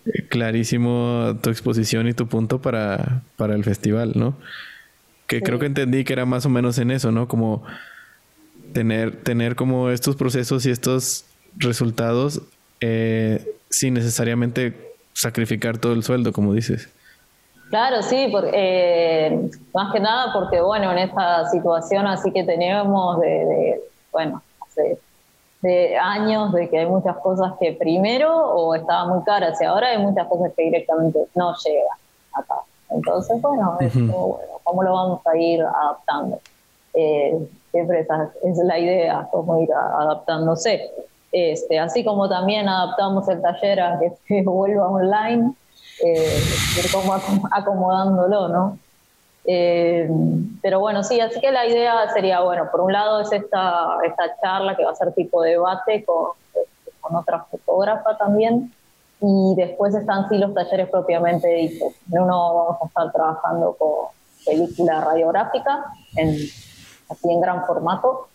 eh, clarísimo tu exposición y tu punto para, para el festival, ¿no? Que creo que entendí que era más o menos en eso, ¿no? Como tener, tener como estos procesos y estos resultados eh, sin necesariamente sacrificar todo el sueldo, como dices. Claro, sí, porque, eh, más que nada porque, bueno, en esta situación así que tenemos de, bueno, hace de años de que hay muchas cosas que primero o estaban muy caras y ahora hay muchas cosas que directamente no llegan acá. Entonces, bueno, bueno ¿cómo lo vamos a ir adaptando? Eh, siempre esa es la idea, cómo ir adaptándose. Este, así como también adaptamos el taller a que se vuelva online, eh, como acomodándolo, ¿no? Eh, pero bueno, sí, así que la idea sería, bueno, por un lado es esta, esta charla que va a ser tipo debate con, con otra fotógrafa también, y después están sí los talleres propiamente dichos. En uno vamos a estar trabajando con película radiográfica, en, así en gran formato,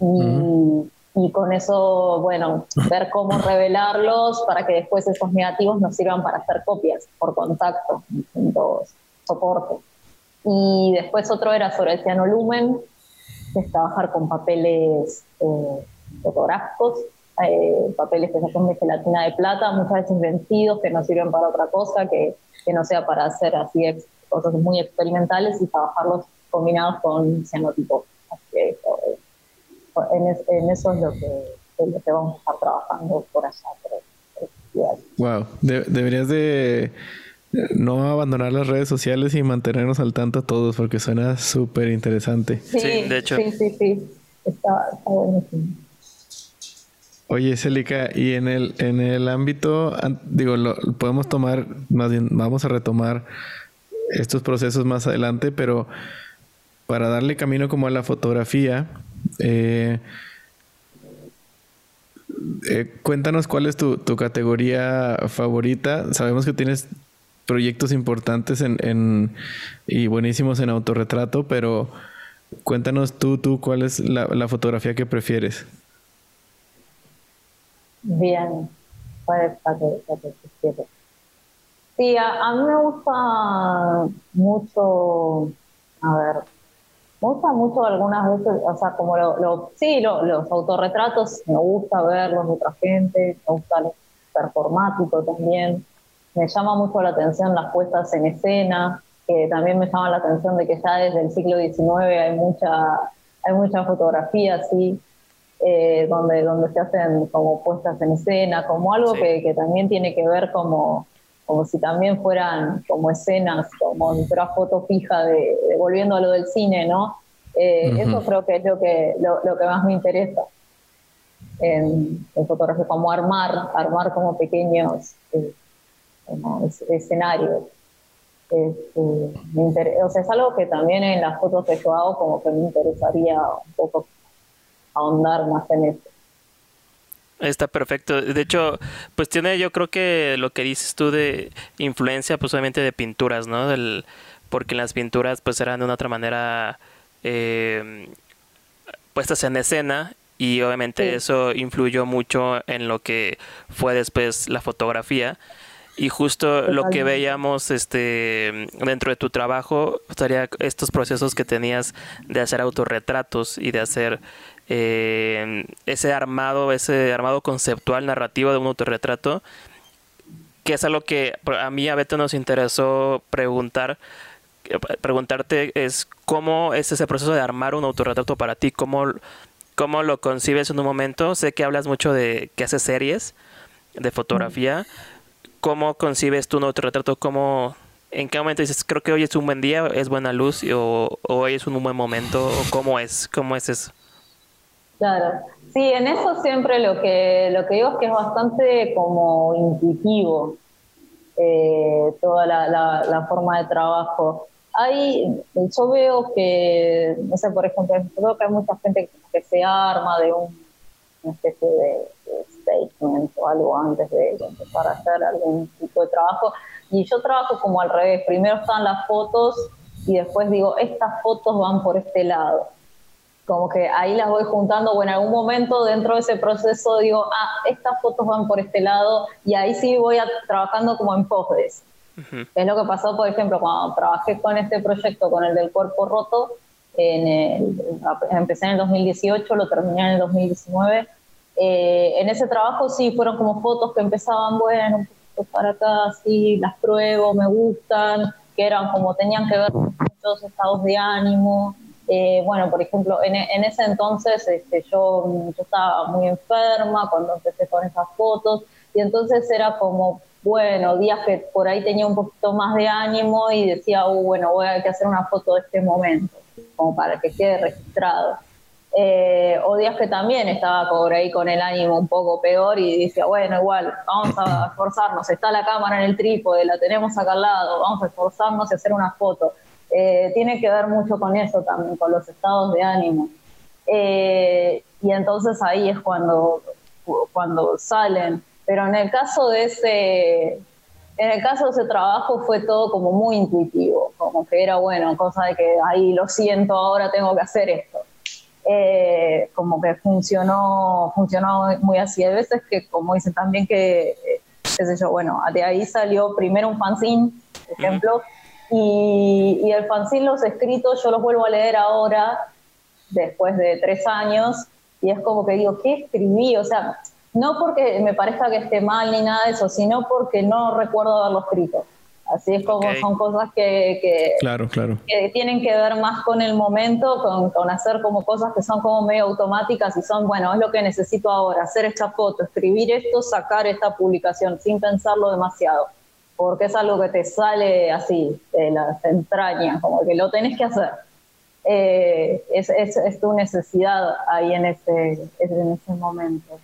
y, y con eso, bueno, ver cómo revelarlos para que después esos negativos nos sirvan para hacer copias por contacto distintos soportes. Y después otro era sobre el cianolumen, que es trabajar con papeles eh, fotográficos, eh, papeles que son de gelatina de plata, muchas veces vencidos, que no sirven para otra cosa, que, que no sea para hacer así cosas muy experimentales y trabajarlos combinados con cianotipo. Así que, en, eso es lo que, vamos a estar trabajando por allá. wow, deberías de no abandonar las redes sociales y mantenernos al tanto todos porque suena súper interesante. Sí, de hecho. Sí, sí, sí. Está, buenísimo. Oye, Celica, y en el, en el ámbito, digo, lo, podemos tomar, más bien, vamos a retomar estos procesos más adelante, pero para darle camino como a la fotografía, eh, eh, cuéntanos cuál es tu, categoría favorita. Sabemos que tienes proyectos importantes en, y buenísimos en autorretrato, pero cuéntanos tú, tú, cuál es la, fotografía que prefieres. Bien, ¿cuál es la que? Sí, a, mí me gusta mucho, a ver, me gusta mucho algunas veces, o sea, como lo, sí, los autorretratos, me gusta verlos de otra gente, me gusta el performático también, me llama mucho la atención las puestas en escena, que también me llama la atención de que ya desde el siglo XIX hay mucha, hay mucha fotografía así, eh, donde, donde se hacen como puestas en escena, como algo que, que también tiene que ver como como si también fueran como escenas, como una foto fija de, volviendo a lo del cine, ¿no? Eh, eso creo que es lo que, lo, que más me interesa en, fotografía, como armar, armar como pequeños eh, escenarios. Este, o sea, es algo que también en las fotos que yo hago como que me interesaría un poco ahondar más en eso. Está perfecto. De hecho, pues tiene yo creo que lo que dices tú de influencia, pues obviamente de pinturas, ¿no? Del, porque las pinturas pues eran de una otra manera eh, puestas en escena y obviamente eso influyó mucho en lo que fue después la fotografía. Y justo lo que veíamos este dentro de tu trabajo estaría estos procesos que tenías de hacer autorretratos y de hacer eh, ese armado, ese armado conceptual narrativo de un autorretrato que es algo que a mí a Beto nos interesó preguntar, eh, preguntarte es cómo es ese proceso de armar un autorretrato para ti, cómo, cómo lo concibes en un momento. Sé que hablas mucho de que haces series de fotografía. ¿Cómo concibes tu un autorretrato? ¿Cómo, ¿En qué momento dices, creo que hoy es un buen día, es buena luz, o, hoy es un buen momento, o cómo es, cómo es eso? Claro, sí, en eso siempre lo que, lo que digo es que es bastante como intuitivo eh, toda la, forma de trabajo. Hay, yo veo que, no sé, por ejemplo, veo que hay mucha gente que se arma de un, una especie de, statement o algo antes de empezar a hacer algún tipo de trabajo. Y yo trabajo como al revés. Primero están las fotos y después digo, estas fotos van por este lado como que ahí las voy juntando, o en algún momento dentro de ese proceso digo, ah, estas fotos van por este lado, y ahí sí voy a, trabajando como en pos de Es lo que pasó, por ejemplo, cuando trabajé con este proyecto, con el del cuerpo roto, en el, empecé en el 2018, lo terminé en el 2019. Eh, en ese trabajo sí fueron como fotos que empezaban, bueno, un poquito para acá, sí, las pruebo, me gustan, que eran como tenían que ver con muchos estados de ánimo, eh, bueno, por ejemplo, en, ese entonces este, yo, estaba muy enferma cuando empecé con esas fotos y entonces era como, bueno, días que por ahí tenía un poquito más de ánimo y decía, uh, bueno, voy a hacer una foto de este momento, como para que quede registrado. Eh, o días que también estaba por ahí con el ánimo un poco peor y decía, bueno, igual, vamos a esforzarnos, está la cámara en el trípode, la tenemos acá al lado, vamos a esforzarnos y hacer una foto. Eh, tiene que ver mucho con eso también, con los estados de ánimo. Eh, y entonces ahí es cuando, cuando salen. Pero en el caso de ese, en el caso de ese trabajo fue todo como muy intuitivo, como que era bueno, cosa de que ahí lo siento, ahora tengo que hacer esto. Eh, como que funcionó, funcionó muy así. Hay veces que, como dicen también que, qué sé yo, bueno, de ahí salió primero un fanzine, por ejemplo, y, y, el fanzine, los escritos, yo los vuelvo a leer ahora, después de tres años, y es como que digo, ¿qué escribí? O sea, no porque me parezca que esté mal ni nada de eso, sino porque no recuerdo haberlo escrito. Así es como son cosas que, que, claro, claro. que, tienen que ver más con el momento, con, con, hacer como cosas que son como medio automáticas y son, bueno, es lo que necesito ahora, hacer esta foto, escribir esto, sacar esta publicación sin pensarlo demasiado porque es algo que te sale así, de las entrañas, como que lo tenés que hacer. Eh, es, es, es, tu necesidad ahí en ese, en ese momento.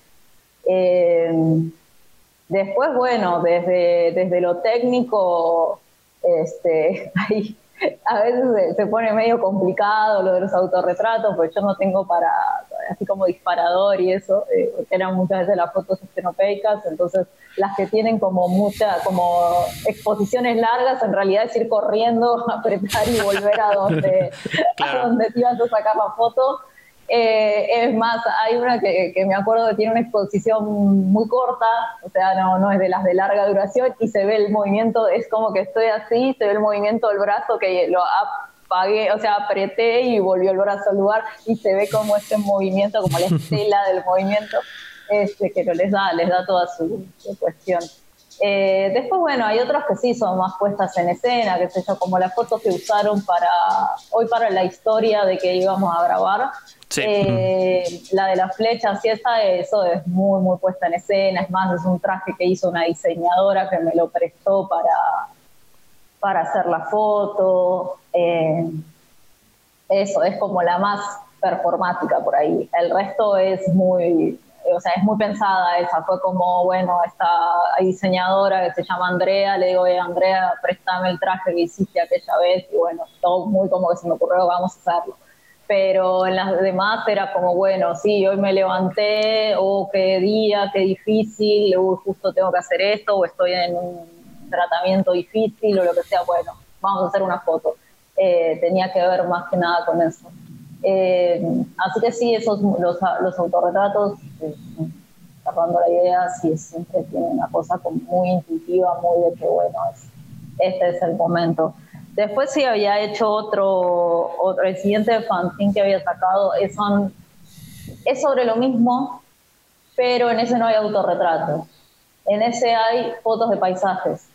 Eh, después, bueno, desde, desde lo técnico, este, ahí a veces se, pone medio complicado lo de los autorretratos, porque yo no tengo para, así como disparador y eso, eh, eran muchas veces las fotos estenopeicas, entonces las que tienen como mucha, como exposiciones largas, en realidad es ir corriendo, apretar y volver a donde, a donde te ibas a sacar la foto. Eh, es más, hay una que, me acuerdo que tiene una exposición muy corta, o sea, no, no es de las de larga duración, y se ve el movimiento, es como que estoy así, se ve el movimiento del brazo que lo apagué, o sea, apreté y volvió el brazo al lugar, y se ve como este movimiento, como la estela del movimiento, este, que les da, les da toda su, cuestión. Eh, después, bueno, hay otras que sí son más puestas en escena, que sé yo, como las fotos que usaron para hoy para la historia de que íbamos a grabar. Eh, la de las flechas, sí, esa, eso es muy, muy puesta en escena. Es más, es un traje que hizo una diseñadora que me lo prestó para, para hacer la foto. Eh, eso es como la más performática por ahí. El resto es muy, o sea, es muy pensada esa. Fue como, bueno, esta diseñadora que se llama Andrea, le digo, oye, Andrea, préstame el traje que hiciste aquella vez. Y bueno, todo muy como que se me ocurrió, vamos a hacerlo pero en las demás era como, bueno, sí, hoy me levanté, o oh, qué día, qué difícil, o justo tengo que hacer esto, o estoy en un tratamiento difícil, o lo que sea, bueno, vamos a hacer una foto. Eh, tenía que ver más que nada con eso. Eh, así que sí, esos, los, los autorretratos, eh, la idea, sí, siempre tienen una cosa como muy intuitiva, muy de que, bueno, este es el momento. Después sí había hecho otro, otro el siguiente fanzine que había sacado, es, es sobre lo mismo, pero en ese no hay autorretrato. en ese hay fotos de paisajes.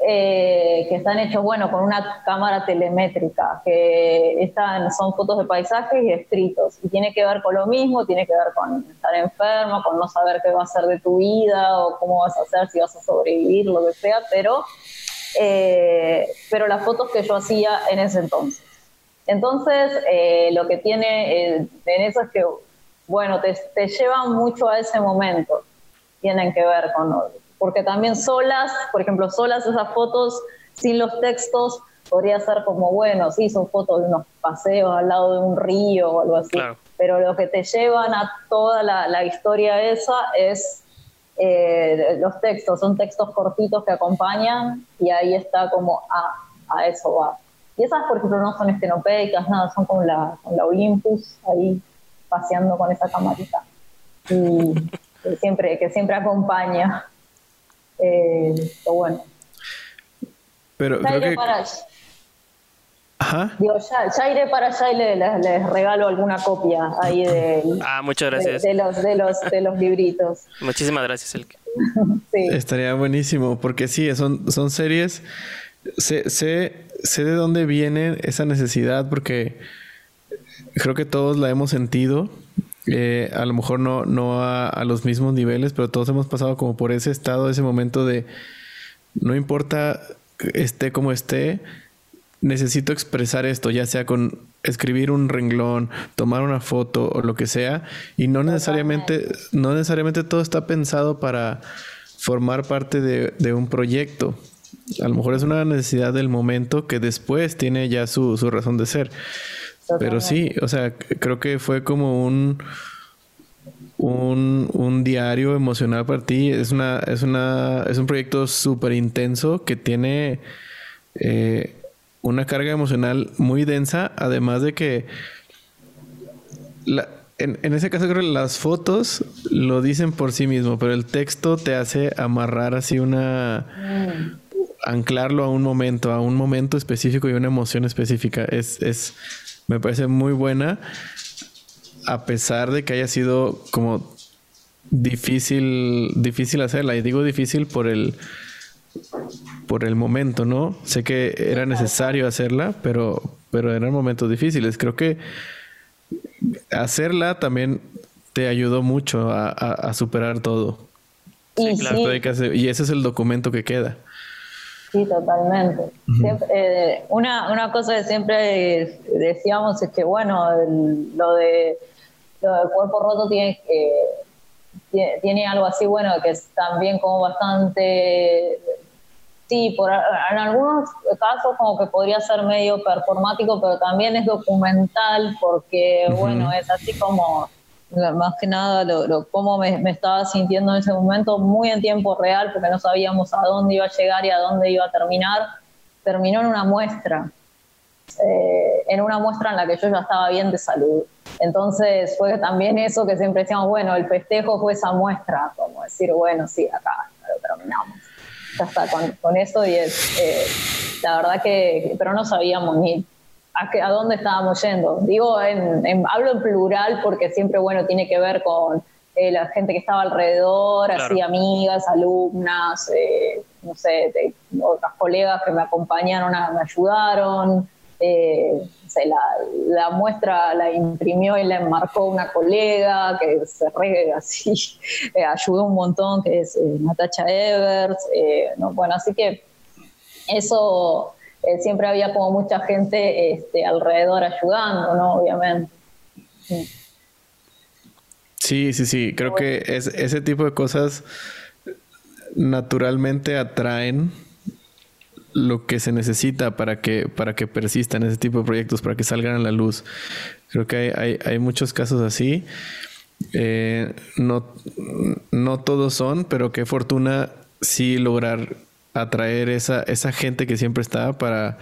Eh, que están hechos, bueno, con una cámara telemétrica, que están, son fotos de paisajes y escritos. Y tiene que ver con lo mismo, tiene que ver con estar enfermo, con no saber qué va a ser de tu vida o cómo vas a hacer, si vas a sobrevivir, lo que sea, pero, eh, pero las fotos que yo hacía en ese entonces. Entonces, eh, lo que tiene en eso es que, bueno, te, te llevan mucho a ese momento. Tienen que ver con porque también solas, por ejemplo, solas esas fotos sin los textos podría ser como, bueno, sí, son fotos de unos paseos al lado de un río o algo así, pero lo que te llevan a toda la, historia esa es eh, los textos, son textos cortitos que acompañan y ahí está como, ah, a eso va. Y esas, por ejemplo, no son estenopeicas, nada, son con la, con la Olympus ahí paseando con esa camarita. Y que siempre, que siempre acompaña. Eh, bueno. Pero creo que... para... Ajá. Digo, ya, iré para allá y les, regalo alguna copia ahí de, ah, muchas gracias. De, los, de, los, de los libritos. Muchísimas gracias, Elke. sí. Estaría buenísimo, porque sí, son, son series. Sé, sé, sé de dónde viene esa necesidad, porque creo que todos la hemos sentido eh, a lo mejor no, no a, los mismos niveles, pero todos hemos pasado como por ese estado, ese momento de no importa esté como esté, necesito expresar esto, ya sea con escribir un renglón, tomar una foto o lo que sea, y no necesariamente, no necesariamente todo está pensado para formar parte de, de un proyecto. A lo mejor es una necesidad del momento que después tiene ya su, su razón de ser. Pero sí, o sea, creo que fue como un, un, diario emocional para ti. Es una, es una, es un proyecto súper intenso que tiene eh, una carga emocional muy densa, además de que en, en, ese caso creo que las fotos lo dicen por sí mismo, pero el texto te hace amarrar así una... Mm. anclarlo a un momento, a un momento específico y una emoción específica. Es, es, me parece muy buena, a pesar de que haya sido como difícil, difícil hacerla. Y digo difícil por el, por el momento, ¿no? Sé que era necesario hacerla, pero, pero eran momentos difíciles. Creo que hacerla también te ayudó mucho a, superar todo. y ese es el documento que queda. Sí, totalmente. Eh, una, una cosa que siempre decíamos es que, bueno, lo, de, lo del cuerpo roto tiene, tiene algo así, bueno, que es también como bastante... Sí, por, en algunos casos como que podría ser medio performático, pero también es documental porque, bueno, es así como más que nada lo, cómo me, estaba sintiendo en ese momento, muy en tiempo real, porque no sabíamos a dónde iba a llegar y a dónde iba a terminar. Terminó en una muestra, eh, en una muestra en la que yo ya estaba bien de salud. Entonces fue también eso que siempre decíamos, bueno, el festejo fue esa muestra, como decir, bueno, sí, acá lo terminamos. Ya está con, eso y es, eh, la verdad que, pero no sabíamos ni a, dónde estábamos yendo. Digo, en, hablo en plural porque siempre, bueno, tiene que ver con eh, la gente que estaba alrededor, así amigas, alumnas, eh, no sé, otras colegas que me acompañaron, me ayudaron. Eh, la, muestra la imprimió y la enmarcó una colega que se re así, ayudó un montón, que es Natacha Evers. no, bueno, así que eso eh, siempre había como mucha gente este, alrededor ayudando, ¿no? Obviamente. Sí, sí, sí. Creo que es, ese tipo de cosas naturalmente atraen lo que se necesita para que, para que persistan ese tipo de proyectos, para que salgan a la luz. Creo que hay, hay, muchos casos así. Eh, no, no todos son, pero qué fortuna sí lograr atraer esa, esa gente que siempre está para,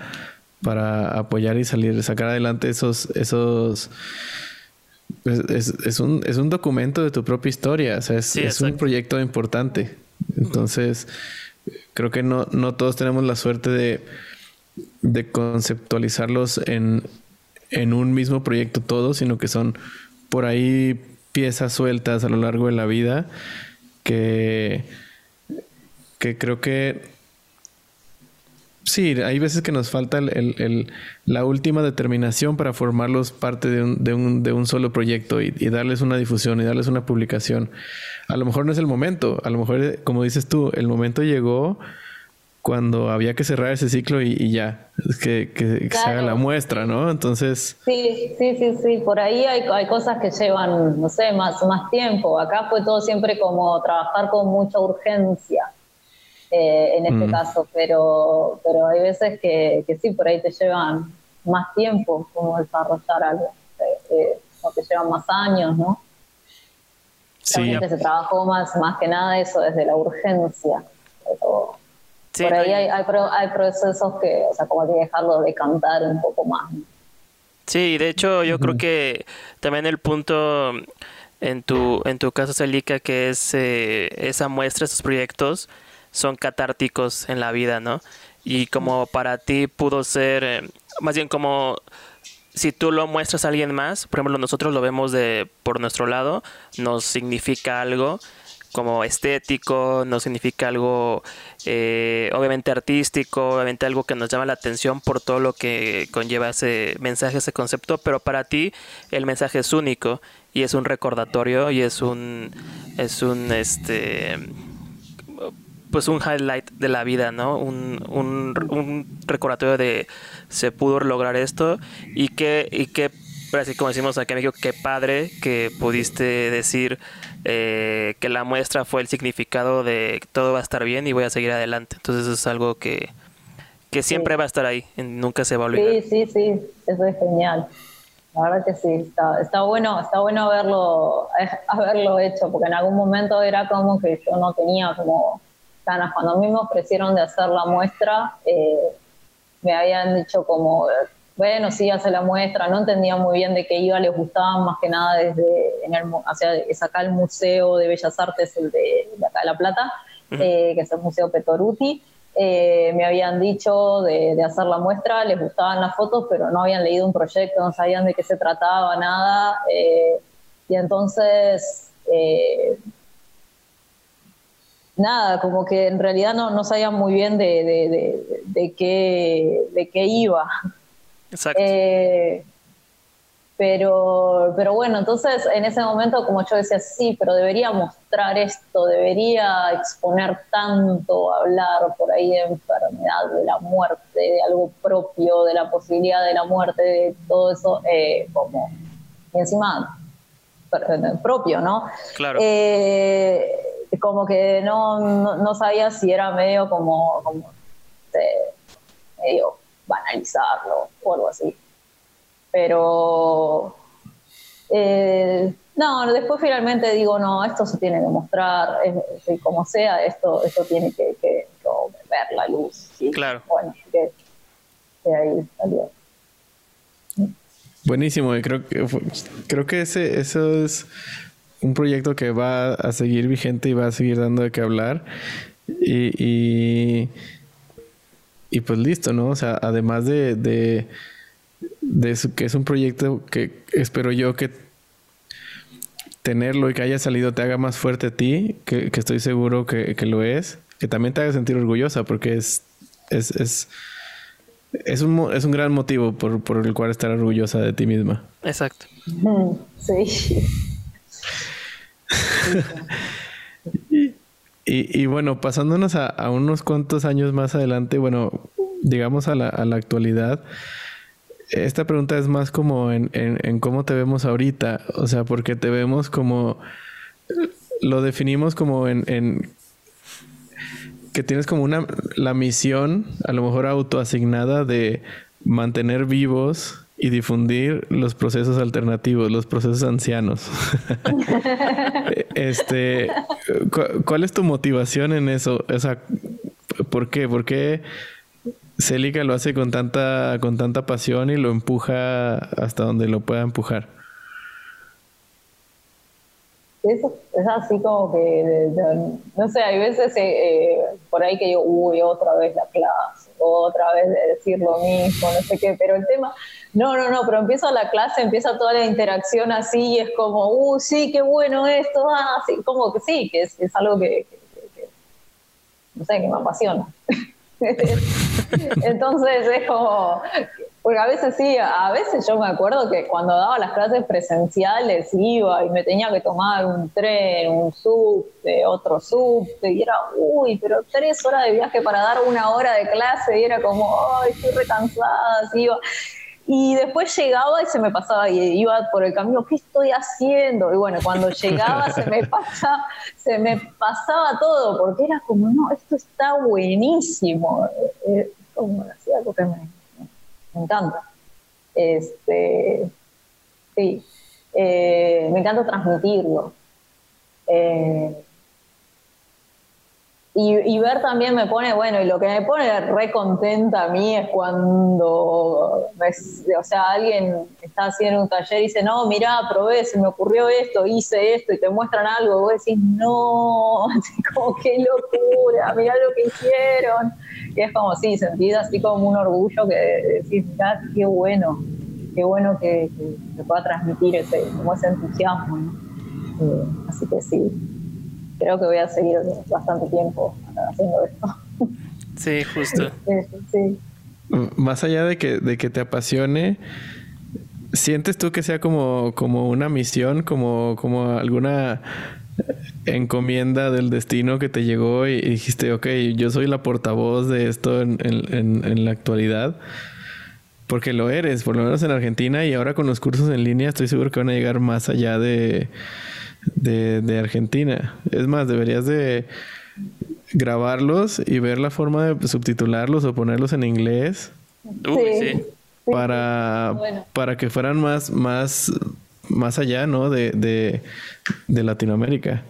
para apoyar y salir, sacar adelante esos, esos pues, es, un, es un documento de tu propia historia, o sea, es, un proyecto importante. Entonces, creo que no, no todos tenemos la suerte de, de conceptualizarlos en, en un mismo proyecto todos, sino que son por ahí piezas sueltas a lo largo de la vida que, que creo que Sí, hay veces que nos falta el, la última determinación para formarlos parte de un, de un, de un solo proyecto y, darles una difusión y darles una publicación. A lo mejor no es el momento, a lo mejor, como dices tú, el momento llegó cuando había que cerrar ese ciclo y, ya, que, que, se haga la muestra, ¿no? Entonces... Sí, sí, sí, sí, por ahí hay, hay cosas que llevan, no sé, más, más tiempo. Acá fue todo siempre como trabajar con mucha urgencia. Eh, en este mm. caso, pero, pero hay veces que, que, sí, por ahí te llevan más tiempo como desarrollar algo, eh, eh, o te llevan más años, ¿no? Sí. se trabajó más, más que nada eso desde la urgencia. por ahí hay, hay, procesos que, o sea, como hay que dejarlo de cantar un poco más. Sí, de hecho yo creo que también el punto en tu, en tu caso, Celica, que es esa muestra, esos proyectos, son catárticos en la vida, ¿no? Y como para ti pudo ser, eh, más bien como si tú lo muestras a alguien más, por ejemplo, nosotros lo vemos de por nuestro lado, nos significa algo como estético, nos significa algo eh, obviamente artístico, obviamente algo que nos llama la atención por todo lo que conlleva ese mensaje, ese concepto, pero para ti el mensaje es único y es un recordatorio y es un es un este pues un highlight de la vida, ¿no? Un, un, recordatorio de se pudo lograr esto y que, y que así como decimos aquí en México, qué padre que pudiste decir eh, que la muestra fue el significado de todo va a estar bien y voy a seguir adelante. Entonces eso es algo que, que siempre va a estar ahí, nunca se va a olvidar. Sí, sí, sí, eso es genial. La verdad que sí, está, está bueno, está bueno haberlo, haberlo hecho, porque en algún momento era como que yo no tenía como cuando a mí me ofrecieron de hacer la muestra, eh, me habían dicho como, bueno, sí, hace la muestra, no entendía muy bien de qué iba, les gustaba más que nada desde, en el, o sea, es acá el Museo de Bellas Artes, el de, acá de La Plata, eh, que es el Museo Petoruti. Eh, me habían dicho de, de, hacer la muestra, les gustaban las fotos, pero no habían leído un proyecto, no sabían de qué se trataba, nada. y entonces nada, como que en realidad no, no sabían muy bien de, de, de, qué, de qué iba. Exacto. Eh, pero, pero bueno, entonces en ese momento como yo decía, sí, pero debería mostrar esto, debería exponer tanto, hablar por ahí de enfermedad, de la muerte, de algo propio, de la posibilidad de la muerte, de todo eso, eh, como encima propio, ¿no? Claro. Eh, como que no, no, sabía si era medio como, como medio banalizarlo o algo así. Pero eh, no, después finalmente digo, no, esto se tiene que mostrar, como sea, esto, esto tiene que, ver la luz. Claro. Bueno, que, ahí salió. Buenísimo, creo que creo que ese eso es un proyecto que va a seguir vigente y va a seguir dando de qué hablar. Y, y, pues listo, ¿no? O sea, además de, de, que es un proyecto que espero yo que tenerlo y que haya salido te haga más fuerte a ti, que, estoy seguro que, lo es, que también te haga sentir orgullosa porque es, es, es, es, un, es un gran motivo por, por el cual estar orgullosa de ti misma. Exacto. Sí. y, bueno, pasándonos a, unos cuantos años más adelante, bueno, digamos a la, actualidad, esta pregunta es más como en, cómo te vemos ahorita, o sea, porque te vemos como, lo definimos como en, que tienes como una, la misión, a lo mejor autoasignada de mantener vivos y difundir los procesos alternativos, los procesos ancianos. este, ¿cuál es tu motivación en eso? O sea, ¿por qué? ¿Por qué Celica lo hace con tanta, con tanta pasión y lo empuja hasta donde lo pueda empujar? Es, es así como que, no sé, hay veces eh, por ahí que yo, uy, otra vez la clase, otra vez de decir lo mismo, no sé qué, pero el tema No, no, no, pero empieza la clase, empieza toda la interacción así y es como, uh, sí, qué bueno esto, ah, sí, como que sí, que es, algo que, no sé, que me apasiona. Entonces es como, porque a veces sí, a veces yo me acuerdo que cuando daba las clases presenciales iba y me tenía que tomar un tren, un subte, otro subte, y era, uy, pero tres horas de viaje para dar una hora de clase, y era como, ay, estoy recansada, así iba. Y después llegaba y se me pasaba, y iba por el camino, ¿qué estoy haciendo? Y bueno, cuando llegaba se me pasaba, se me pasaba todo, porque era como, no, esto está buenísimo. Es como, hacía algo que me me encanta. Este, sí, eh, me encanta transmitirlo. Eh, y, ver también me pone, bueno, y lo que me pone re contenta a mí es cuando, o sea, alguien está haciendo un taller y dice, no, mira, probé, se me ocurrió esto, hice esto, y te muestran algo, y vos decís, no, como qué locura, mira lo que hicieron. Y es como, sí, sentís así como un orgullo que decís, mira, qué bueno, qué bueno que, que, pueda transmitir ese, como ese entusiasmo, eh, así que sí, creo que voy a seguir bastante tiempo haciendo esto. Sí, justo. Sí, Más allá de que, de que te apasione, ¿sientes tú que sea como, como una misión, como, como alguna encomienda del destino que te llegó y, dijiste, ok, yo soy la portavoz de esto en, en, en, la actualidad? Porque lo eres, por lo menos en Argentina y ahora con los cursos en línea estoy seguro que van a llegar más allá de, de, Argentina. Es más, deberías de grabarlos y ver la forma de subtitularlos o ponerlos en inglés. Para, para que fueran más, más, más allá, ¿no? De, de, de Latinoamérica.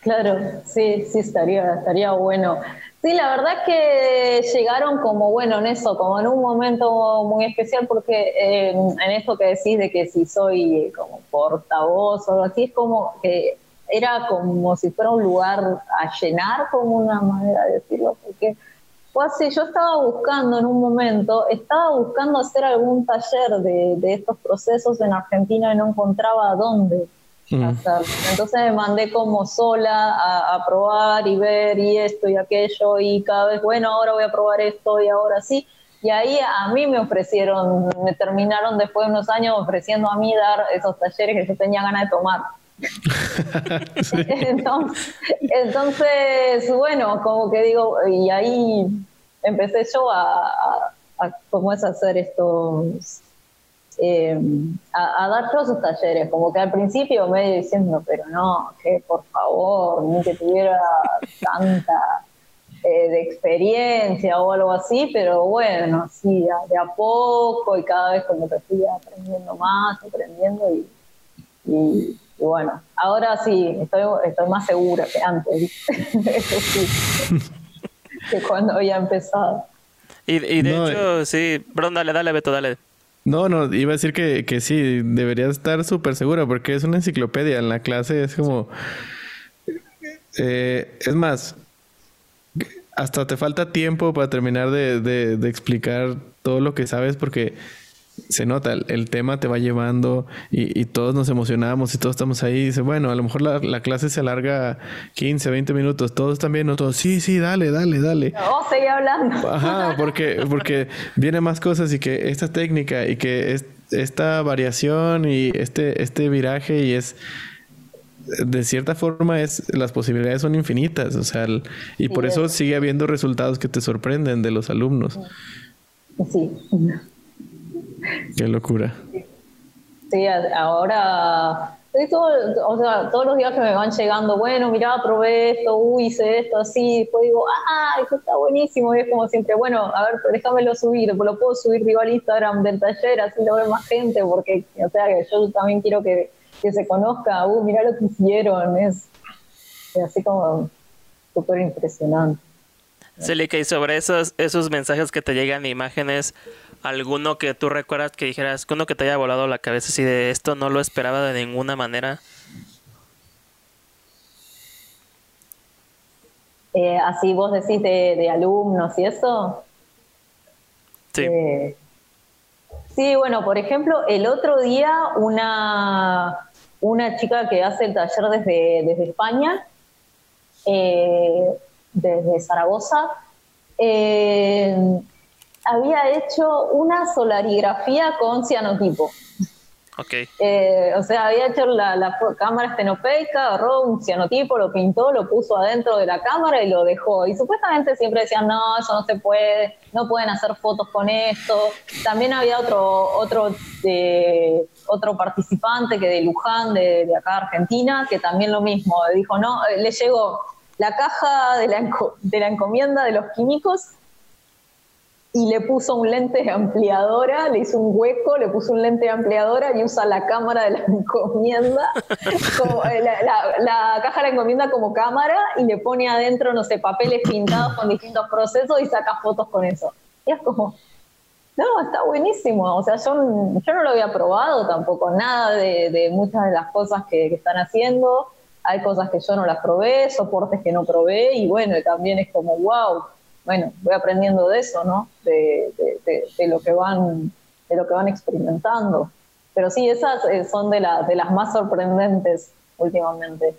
Claro, sí, sí, estaría, estaría bueno. Sí, la verdad que llegaron como, bueno, en eso, como en un momento muy especial, porque en esto que decís de que si soy como portavoz o algo así, es como que era como si fuera un lugar a llenar, como una manera de decirlo, porque fue así, yo estaba buscando en un momento, estaba buscando hacer algún taller de, de estos procesos en Argentina y no encontraba dónde. Entonces me mandé como sola a, probar y ver y esto y aquello y cada vez, bueno, ahora voy a probar esto y ahora sí. Y ahí a mí me ofrecieron, me terminaron después de unos años ofreciendo a mí dar esos talleres que yo tenía ganas de tomar. entonces, bueno, como que digo, y ahí empecé yo a, a, a cómo es hacer estos eh, a, dar todos sus talleres, como que al principio medio diciendo, pero no, que por favor, ni que tuviera tanta eh, de experiencia o algo así, pero bueno, sí, de a poco y cada vez como que fui aprendiendo más, aprendiendo y, y, bueno, ahora sí, estoy, estoy más segura que antes, eso sí, que cuando había empezado. Y, y de hecho, eh. sí, perdón, dale, dale, Beto, dale. No, no, iba a decir que, que sí, deberías estar súper segura porque es una enciclopedia. En la clase es como... Eh, es más, hasta te falta tiempo para terminar de, de, de explicar todo lo que sabes porque se nota, el, tema te va llevando y, todos nos emocionamos y todos estamos ahí. Y dice, bueno, a lo mejor la, clase se alarga 15, 20 minutos. Todos también, no todos, sí, sí, dale, dale, dale. No, sigue hablando. Ajá, porque, porque viene más cosas y que esta técnica y que esta variación y este, este viraje y es de cierta forma es las posibilidades son infinitas, o sea, y por eso sigue habiendo resultados que te sorprenden de los alumnos. Sí. Qué locura. Sí, ahora o sea, todos los días que me van llegando, bueno, mira, probé esto, uy, hice esto, así, después digo, ah, esto está buenísimo, y es como siempre, bueno, a ver, déjamelo subir, lo puedo subir digo al Instagram del taller, así lo ve más gente, porque, o sea, que yo también quiero que, que se conozca, uy, mira lo que hicieron, es, es así como súper impresionante. Celica, y sobre esos, esos mensajes que te llegan imágenes, alguno que tú recuerdas que dijeras, uno que te haya volado la cabeza así de esto no lo esperaba de ninguna manera? Eh, así vos decís de, alumnos y eso. Sí. Eh, Sí, bueno, por ejemplo, el otro día una, una chica que hace el taller desde, desde España, eh, desde Zaragoza, eh, había hecho una solarigrafía con cianotipo. Okay. Eh, o sea, había hecho la, cámara estenopeica, agarró un cianotipo, lo pintó, lo puso adentro de la cámara y lo dejó. Y supuestamente siempre decían, no, eso no se puede, no pueden hacer fotos con esto. También había otro, otro, de, otro participante que de Luján, de, de acá Argentina, que también lo mismo, dijo, no, le llegó la caja de la, de la encomienda de los químicos y le puso un lente de ampliadora, le hizo un hueco, le puso un lente de ampliadora y usa la cámara de la encomienda, eh, la, caja de la encomienda como cámara y le pone adentro, no sé, papeles pintados con distintos procesos y saca fotos con eso. Y es como, no, está buenísimo. O sea, yo, yo no lo había probado tampoco, nada de, muchas de las cosas que están haciendo. Hay cosas que yo no las probé, soportes que no probé y bueno, también es como, wow, bueno, voy aprendiendo de eso, ¿no? De, lo que van, de lo que van experimentando. Pero sí, esas eh, son de, de las más sorprendentes últimamente.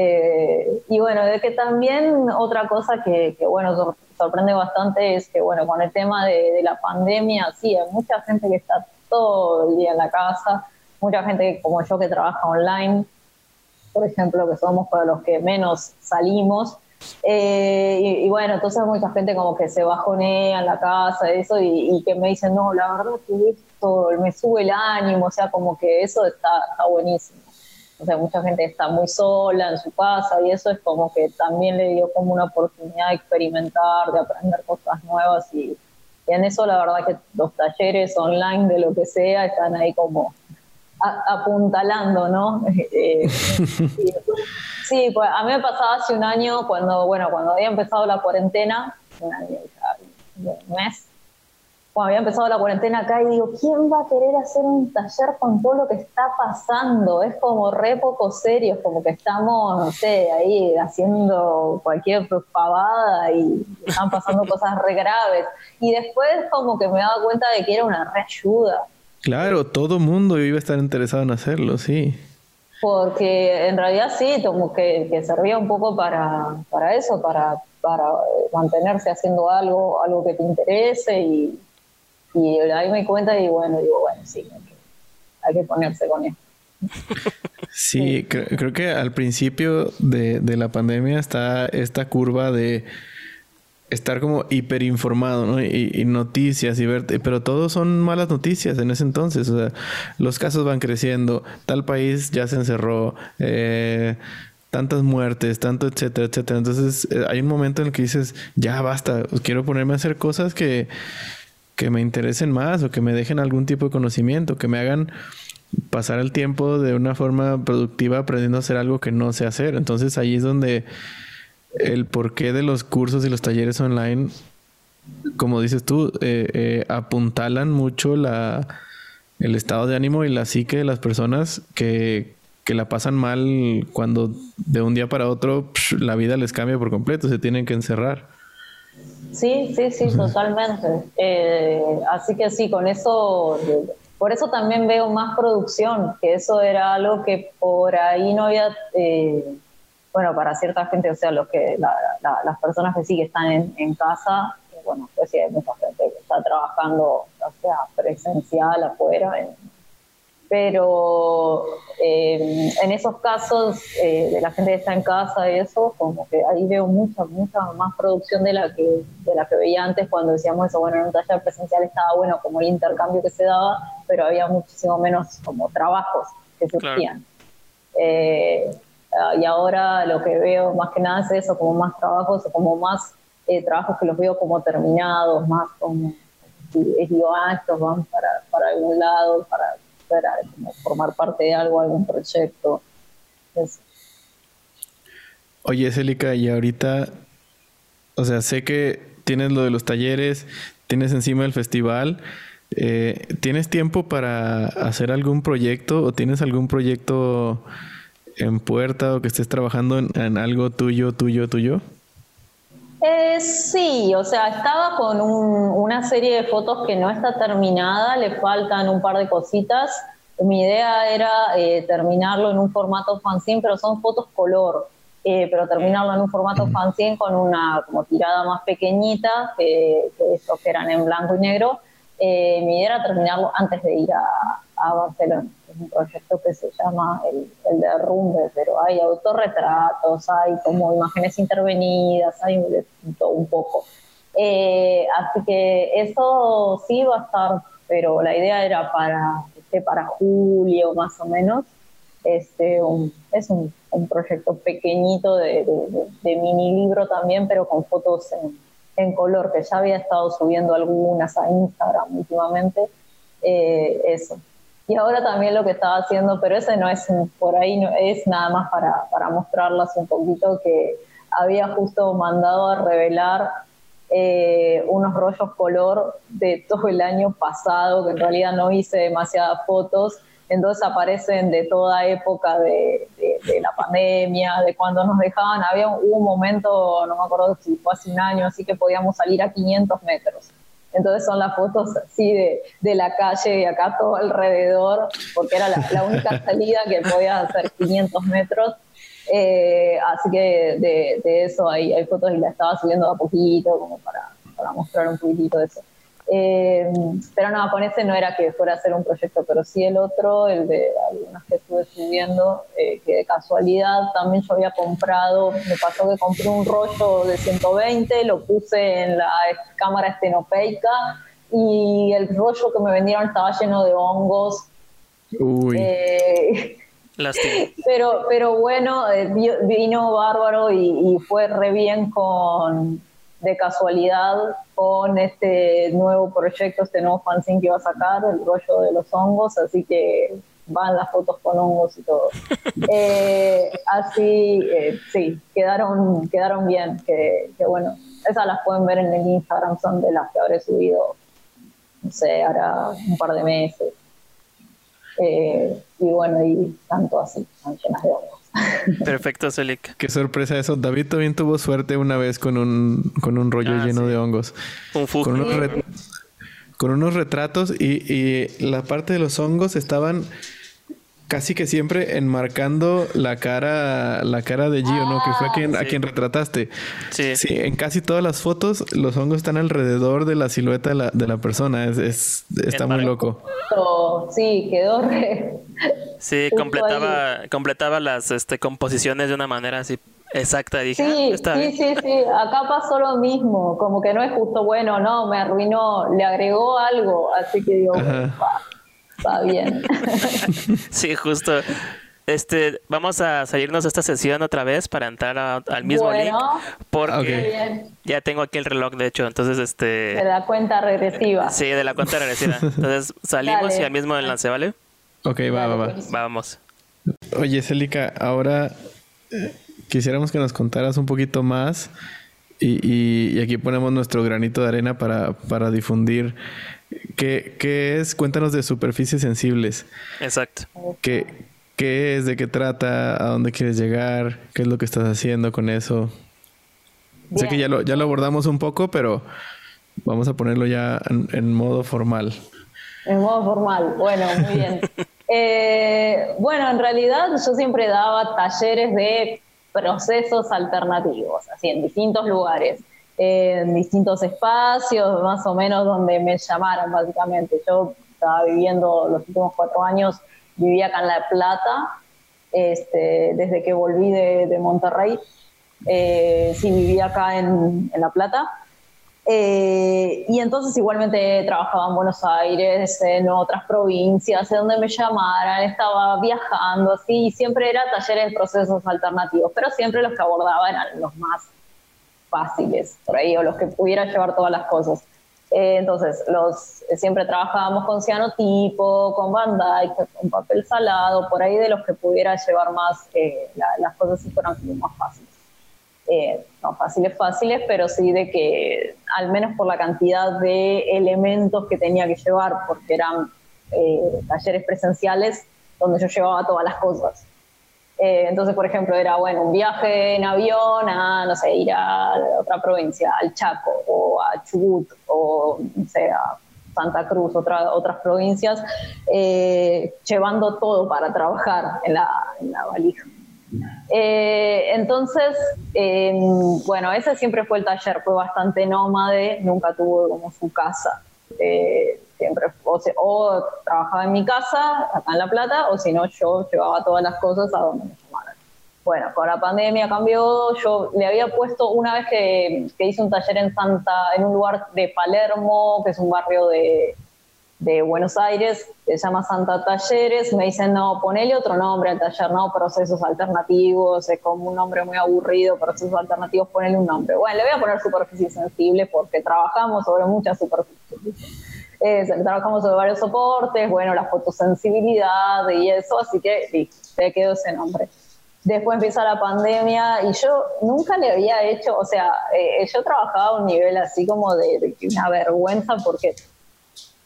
Eh, y bueno, de que también otra cosa que, bueno, sorprende bastante es que, bueno, con el tema de, la pandemia, sí, hay mucha gente que está todo el día en la casa, mucha gente como yo que trabaja online, por ejemplo, que somos para los que menos salimos, eh, y, bueno, entonces mucha gente como que se bajonea en la casa, eso, y, que me dicen, no, la verdad que esto me sube el ánimo, o sea, como que eso está, buenísimo. O sea, mucha gente está muy sola en su casa y eso es como que también le dio como una oportunidad de experimentar, de aprender cosas nuevas y, en eso la verdad que los talleres online de lo que sea están ahí como apuntalando, ¿no? Eh, Sí, pues a mí me pasaba hace un año cuando, bueno, cuando había empezado la cuarentena, un año, un mes, cuando había empezado la cuarentena acá y digo, ¿quién va a querer hacer un taller con todo lo que está pasando? Es como re poco serio, es como que estamos, no sé, ahí haciendo cualquier pavada y están pasando cosas re graves. Y después como que me daba cuenta de que era una re ayuda. Claro, todo mundo iba a estar interesado en hacerlo, sí. Porque en realidad sí, como que, que servía un poco para, para eso, para, para mantenerse haciendo algo, algo que te interese y, y ahí me cuenta y bueno, digo, bueno, sí, hay que, ponerse con esto. Sí, creo, que al principio de, de la pandemia está esta curva de estar como hiperinformado, ¿no? Y, noticias y ver, pero todos son malas noticias en ese entonces. O sea, los casos van creciendo, tal país ya se encerró, eh, tantas muertes, tanto, etcétera, etcétera. Entonces eh, hay un momento en el que dices, ya basta, quiero ponerme a hacer cosas que, que me interesen más o que me dejen algún tipo de conocimiento, que me hagan pasar el tiempo de una forma productiva aprendiendo a hacer algo que no sé hacer. Entonces ahí es donde el porqué de los cursos y los talleres online, como dices tú, eh, eh, apuntalan mucho la, el estado de ánimo y la psique de las personas que, que la pasan mal cuando de un día para otro la vida les cambia por completo, se tienen que encerrar. Sí, sí, sí, totalmente. Eh, así que sí, con eso, por eso también veo más producción, que eso era algo que por ahí no había bueno, para cierta gente, o sea, los que las personas que sí que están en, casa, bueno, pues sí hay mucha gente que está trabajando, o sea, presencial afuera, pero eh, en esos casos eh, de la gente que está en casa y eso, como que ahí veo mucha, mucha más producción de la que de la que veía antes cuando decíamos eso, bueno, en un taller presencial estaba bueno como el intercambio que se daba, pero había muchísimo menos como trabajos que surgían. Eh, Ah, y ahora lo que veo más que nada es eso, como más trabajos, como más eh, trabajos que los veo como terminados, más como, digo, ah, estos van para, para algún lado, para, formar parte de algo, algún proyecto. Oye, Célica, y ahorita, o sea, sé que tienes lo de los talleres, tienes encima el festival. Eh, ¿Tienes tiempo para hacer algún proyecto o tienes algún proyecto en puerta o que estés trabajando en, algo tuyo, tuyo, tuyo? Eh, sí, o sea, estaba con una serie de fotos que no está terminada, le faltan un par de cositas. Mi idea era eh, terminarlo en un formato fanzine, pero son fotos color, eh, pero terminarlo en un formato fanzine con una como tirada más pequeñita que, que estos que eran en blanco y negro. Mi idea era terminarlo antes de ir a, a Barcelona. Es un proyecto que se llama el, el derrumbe, pero hay autorretratos, hay como imágenes intervenidas, hay todo un poco. Eh, así que eso sí va a estar, pero la idea era para, este, para julio más o menos. Este, es un, un, proyecto pequeñito de, de, mini libro también, pero con fotos en, en, color, que ya había estado subiendo algunas a Instagram últimamente. Eh, eso, y ahora también lo que estaba haciendo, pero ese no es por ahí, no, es nada más para, para mostrarlas un poquito que había justo mandado a revelar eh, unos rollos color de todo el año pasado, que en realidad no hice demasiadas fotos, entonces aparecen de toda época de, de, la pandemia, de cuando nos dejaban, había un momento, no me acuerdo si fue hace un año, así que podíamos salir a 500 metros. Entonces son las fotos así de, de la calle y acá todo alrededor, porque era la, única salida que podía hacer 500 metros. Eh, así que de, de, eso hay, hay fotos y la estaba subiendo a poquito, como para, para mostrar un poquitito de eso. Eh, pero no, con ese no era que fuera a hacer un proyecto, pero sí el otro, el de algunas que estuve subiendo, eh, que de casualidad también yo había comprado, me pasó que compré un rollo de 120, lo puse en la cámara estenopeica y el rollo que me vendieron estaba lleno de hongos. Uy. Eh, pero, pero bueno, vino bárbaro y, y fue re bien con, de casualidad con este nuevo proyecto, este nuevo fanzine que iba a sacar, el rollo de los hongos, así que van las fotos con hongos y todo. Eh, así, eh, sí, quedaron, quedaron bien, que, bueno, esas las pueden ver en el Instagram, son de las que habré subido, no sé, ahora un par de meses. Eh, y bueno, y tanto así, están llenas de hongos. Perfecto, Celic. Qué sorpresa eso. David también tuvo suerte una vez con un, con un rollo ah, lleno de hongos. Un con, unos con unos retratos y, y la parte de los hongos estaban casi que siempre enmarcando la cara, la cara de Gio, ¿no? Que fue a quien, a quien retrataste. Sí. Sí, en casi todas las fotos los hongos están alrededor de la silueta de la, de la persona. Es, es está muy loco. Sí, quedó re... Sí, completaba, completaba las este, composiciones de una manera así exacta. Dije, sí, ah, sí, sí, sí. Acá pasó lo mismo. Como que no es justo, bueno, no, me arruinó, le agregó algo. Así que digo, va bien. sí, justo. Este, vamos a salirnos de esta sesión otra vez para entrar al mismo link porque ya tengo aquí el reloj de hecho, entonces este de la cuenta regresiva. Sí, de la cuenta regresiva. Entonces salimos y al mismo enlace, ¿vale? Ok, va, va, va. Vamos. Oye, Célica, ahora eh, quisiéramos que nos contaras un poquito más y, y, aquí ponemos nuestro granito de arena para, para difundir ¿Qué, ¿Qué, es? Cuéntanos de superficies sensibles. Exacto. ¿Qué, ¿Qué es? ¿De qué trata? ¿A dónde quieres llegar? ¿Qué es lo que estás haciendo con eso? Sé que ya lo, ya lo abordamos un poco, pero vamos a ponerlo ya en, modo formal. En modo formal, bueno, muy bien. Eh, bueno, en realidad yo siempre daba talleres de procesos alternativos, así en distintos lugares en distintos espacios, más o menos donde me llamaron básicamente. Yo estaba viviendo los últimos cuatro años, vivía acá en La Plata, este, desde que volví de, Monterrey, eh, sí vivía acá en, La Plata. Eh, y entonces igualmente trabajaba en Buenos Aires, en otras provincias, en donde me llamaran, estaba viajando, así, y siempre era talleres de procesos alternativos, pero siempre los que abordaba eran los más fáciles por ahí o los que pudieran llevar todas las cosas. Eh, entonces, los, eh, siempre trabajábamos con cianotipo, con bandai, con papel salado, por ahí de los que pudiera llevar más, eh, las cosas si fueran más fáciles. no fáciles, fáciles, pero sí de que, al menos por la cantidad de elementos que tenía que llevar, porque eran talleres presenciales donde yo llevaba todas las cosas. Eh, entonces, por ejemplo, era, bueno, un viaje en avión a, no sé, ir a otra provincia, al Chaco o a Chubut o, no sé, a Santa Cruz, otra, otras provincias, eh, llevando todo para trabajar en la, en la valija. Eh, entonces, bueno, ese siempre fue el taller, fue bastante nómade, nunca tuvo como su casa. Siempre, o, o, trabajaba en mi casa, acá en La Plata, o si no, yo llevaba todas las cosas a donde me llamaran. Bueno, con la pandemia cambió, yo le había puesto una vez que, que hice un taller en Santa, en un lugar de Palermo, que es un barrio de, de Buenos Aires, se llama Santa Talleres, me dicen, no, ponele otro nombre al taller, no, procesos alternativos, es como un nombre muy aburrido, procesos alternativos, ponele un nombre. Bueno, le voy a poner superficie sensible porque trabajamos sobre muchas superficies. Eh, trabajamos sobre varios soportes, bueno, la fotosensibilidad y eso, así que sí, se quedó ese nombre. Después empieza la pandemia y yo nunca le había hecho, o sea, eh, yo trabajaba a un nivel así como de una vergüenza porque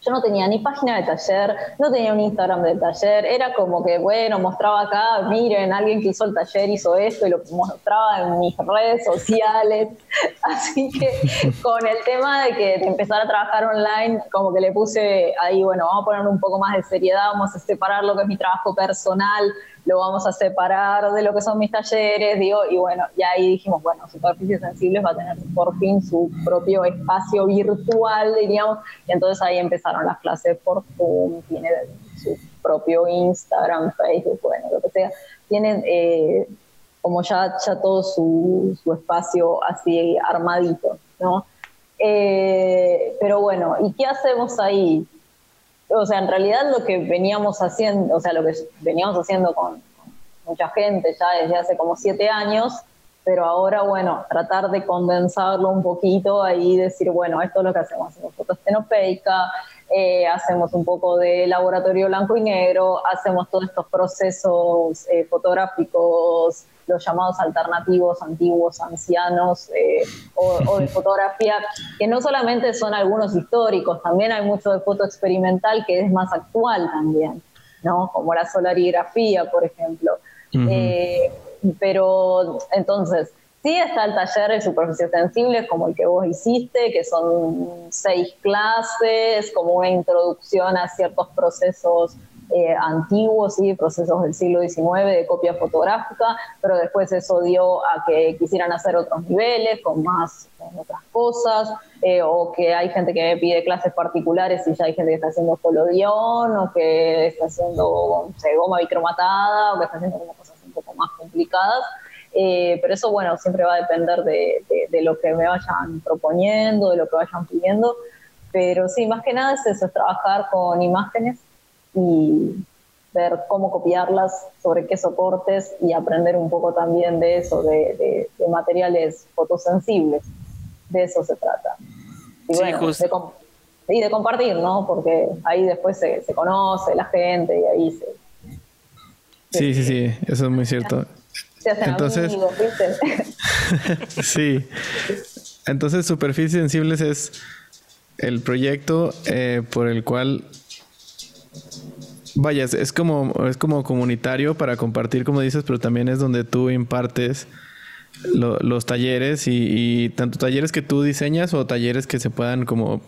yo no tenía ni página de taller, no tenía un Instagram del taller, era como que, bueno, mostraba acá, miren, alguien que hizo el taller hizo esto y lo mostraba en mis redes sociales. Así que con el tema de que empezar a trabajar online, como que le puse ahí, bueno, vamos a poner un poco más de seriedad, vamos a separar lo que es mi trabajo personal lo vamos a separar de lo que son mis talleres, digo, y bueno, y ahí dijimos, bueno, Superficies Sensibles va a tener por fin su propio espacio virtual, diríamos, y entonces ahí empezaron las clases por Zoom, tiene su propio Instagram, Facebook, bueno, lo que sea, tienen eh, como ya, ya todo su, su espacio así armadito, ¿no? Eh, pero bueno, ¿y qué hacemos ahí? O sea, en realidad lo que veníamos haciendo, o sea, lo que veníamos haciendo con, mucha gente ya desde hace como siete años, pero ahora, bueno, tratar de condensarlo un poquito y decir, bueno, esto es lo que hacemos, hacemos fotostenopeica, eh, hacemos un poco de laboratorio blanco y negro, hacemos todos estos procesos eh, fotográficos los llamados alternativos, antiguos, ancianos eh, o, de fotografía, que no solamente son algunos históricos, también hay mucho de foto experimental que es más actual también, ¿no? Como la solarigrafía, por ejemplo. Eh, pero entonces, sí está el taller de superficies sensibles como el que vos hiciste, que son seis clases, como una introducción a ciertos procesos eh, antiguos, ¿sí? procesos del siglo XIX de copia fotográfica, pero después eso dio a que quisieran hacer otros niveles con más otras cosas, eh, o que hay gente que pide clases particulares y ya hay gente que está haciendo colodión, o que está haciendo goma bicromatada, o que está haciendo cosas un poco más complicadas. Eh, pero eso, bueno, siempre va a depender de, de, lo que me vayan proponiendo, de lo que vayan pidiendo. Pero sí, más que nada es eso, es trabajar con imágenes y ver cómo copiarlas, sobre qué soportes y aprender un poco también de eso, de, materiales fotosensibles. De eso se trata. Y bueno, de, y de compartir, ¿no? Porque ahí después se, conoce la gente y ahí se... Sí, sí, sí, eso es muy cierto. Se hacen Entonces, amigos, ¿viste? sí. Entonces, Superficies Sensibles es el proyecto eh, por el cual Vaya, es como, es como comunitario para compartir, como dices, pero también es donde tú impartes los talleres y, tanto talleres que tú diseñas o talleres que se puedan como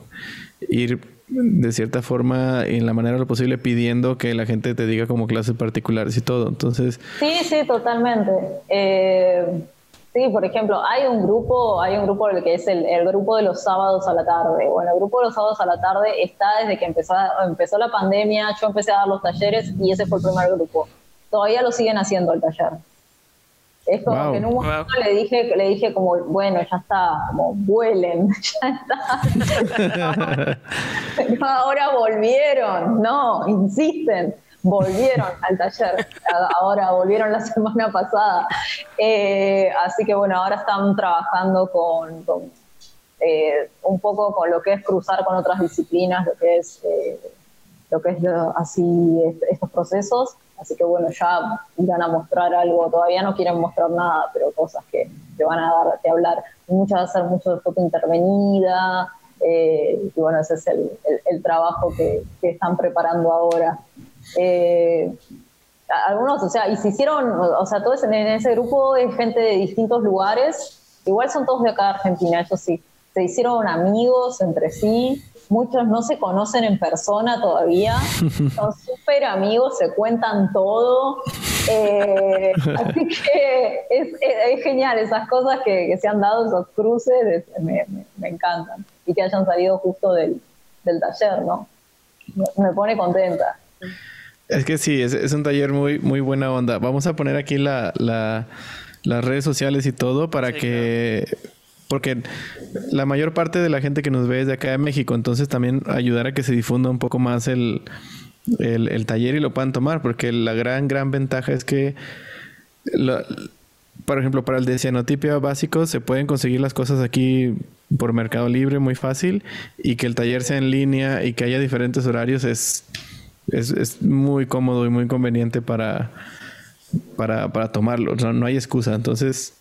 ir de cierta forma en la manera lo posible pidiendo que la gente te diga como clases particulares y todo. Entonces... Sí, sí, totalmente. Eh, Sí, por ejemplo, hay un grupo, hay un grupo que es el, grupo de los sábados a la tarde. Bueno, el grupo de los sábados a la tarde está desde que empezó, empezó la pandemia, yo empecé a dar los talleres y ese fue el primer grupo. Todavía lo siguen haciendo el taller. Es como que en un momento le dije, le dije como, bueno, ya está, como vuelen, ya está. ahora volvieron, no, insisten volvieron al taller, ahora volvieron la semana pasada. Eh, así que bueno, ahora están trabajando con, eh, un poco con lo que es cruzar con otras disciplinas, lo que es, eh, lo que es así estos procesos. Así que bueno, ya irán a mostrar algo, todavía no quieren mostrar nada, pero cosas que, te van a dar que hablar. Muchas va a ser mucho de foto intervenida, y bueno, ese es el, el, trabajo que, que están preparando ahora. Eh, algunos, o sea, y se hicieron, o sea, todos en ese grupo de gente de distintos lugares, igual son todos de acá de Argentina, eso sí, se hicieron amigos entre sí, muchos no se conocen en persona todavía, son súper amigos, se cuentan todo. Eh, así que es, genial, esas cosas que, se han dado, esos cruces, me, encantan. Y que hayan salido justo del, taller, ¿no? Me, pone contenta. Es que sí, es, un taller muy, muy buena onda. Vamos a poner aquí la, las redes sociales y todo para que porque la mayor parte de la gente que nos ve es de acá de México, entonces también ayudar a que se difunda un poco más el, taller y lo puedan tomar, porque la gran, gran ventaja es que, por ejemplo, para el de cianotipia básico se pueden conseguir las cosas aquí por Mercado Libre muy fácil y que el taller sea en línea y que haya diferentes horarios es, es, muy cómodo y muy conveniente para, para, para tomarlo. no hay excusa. Entonces,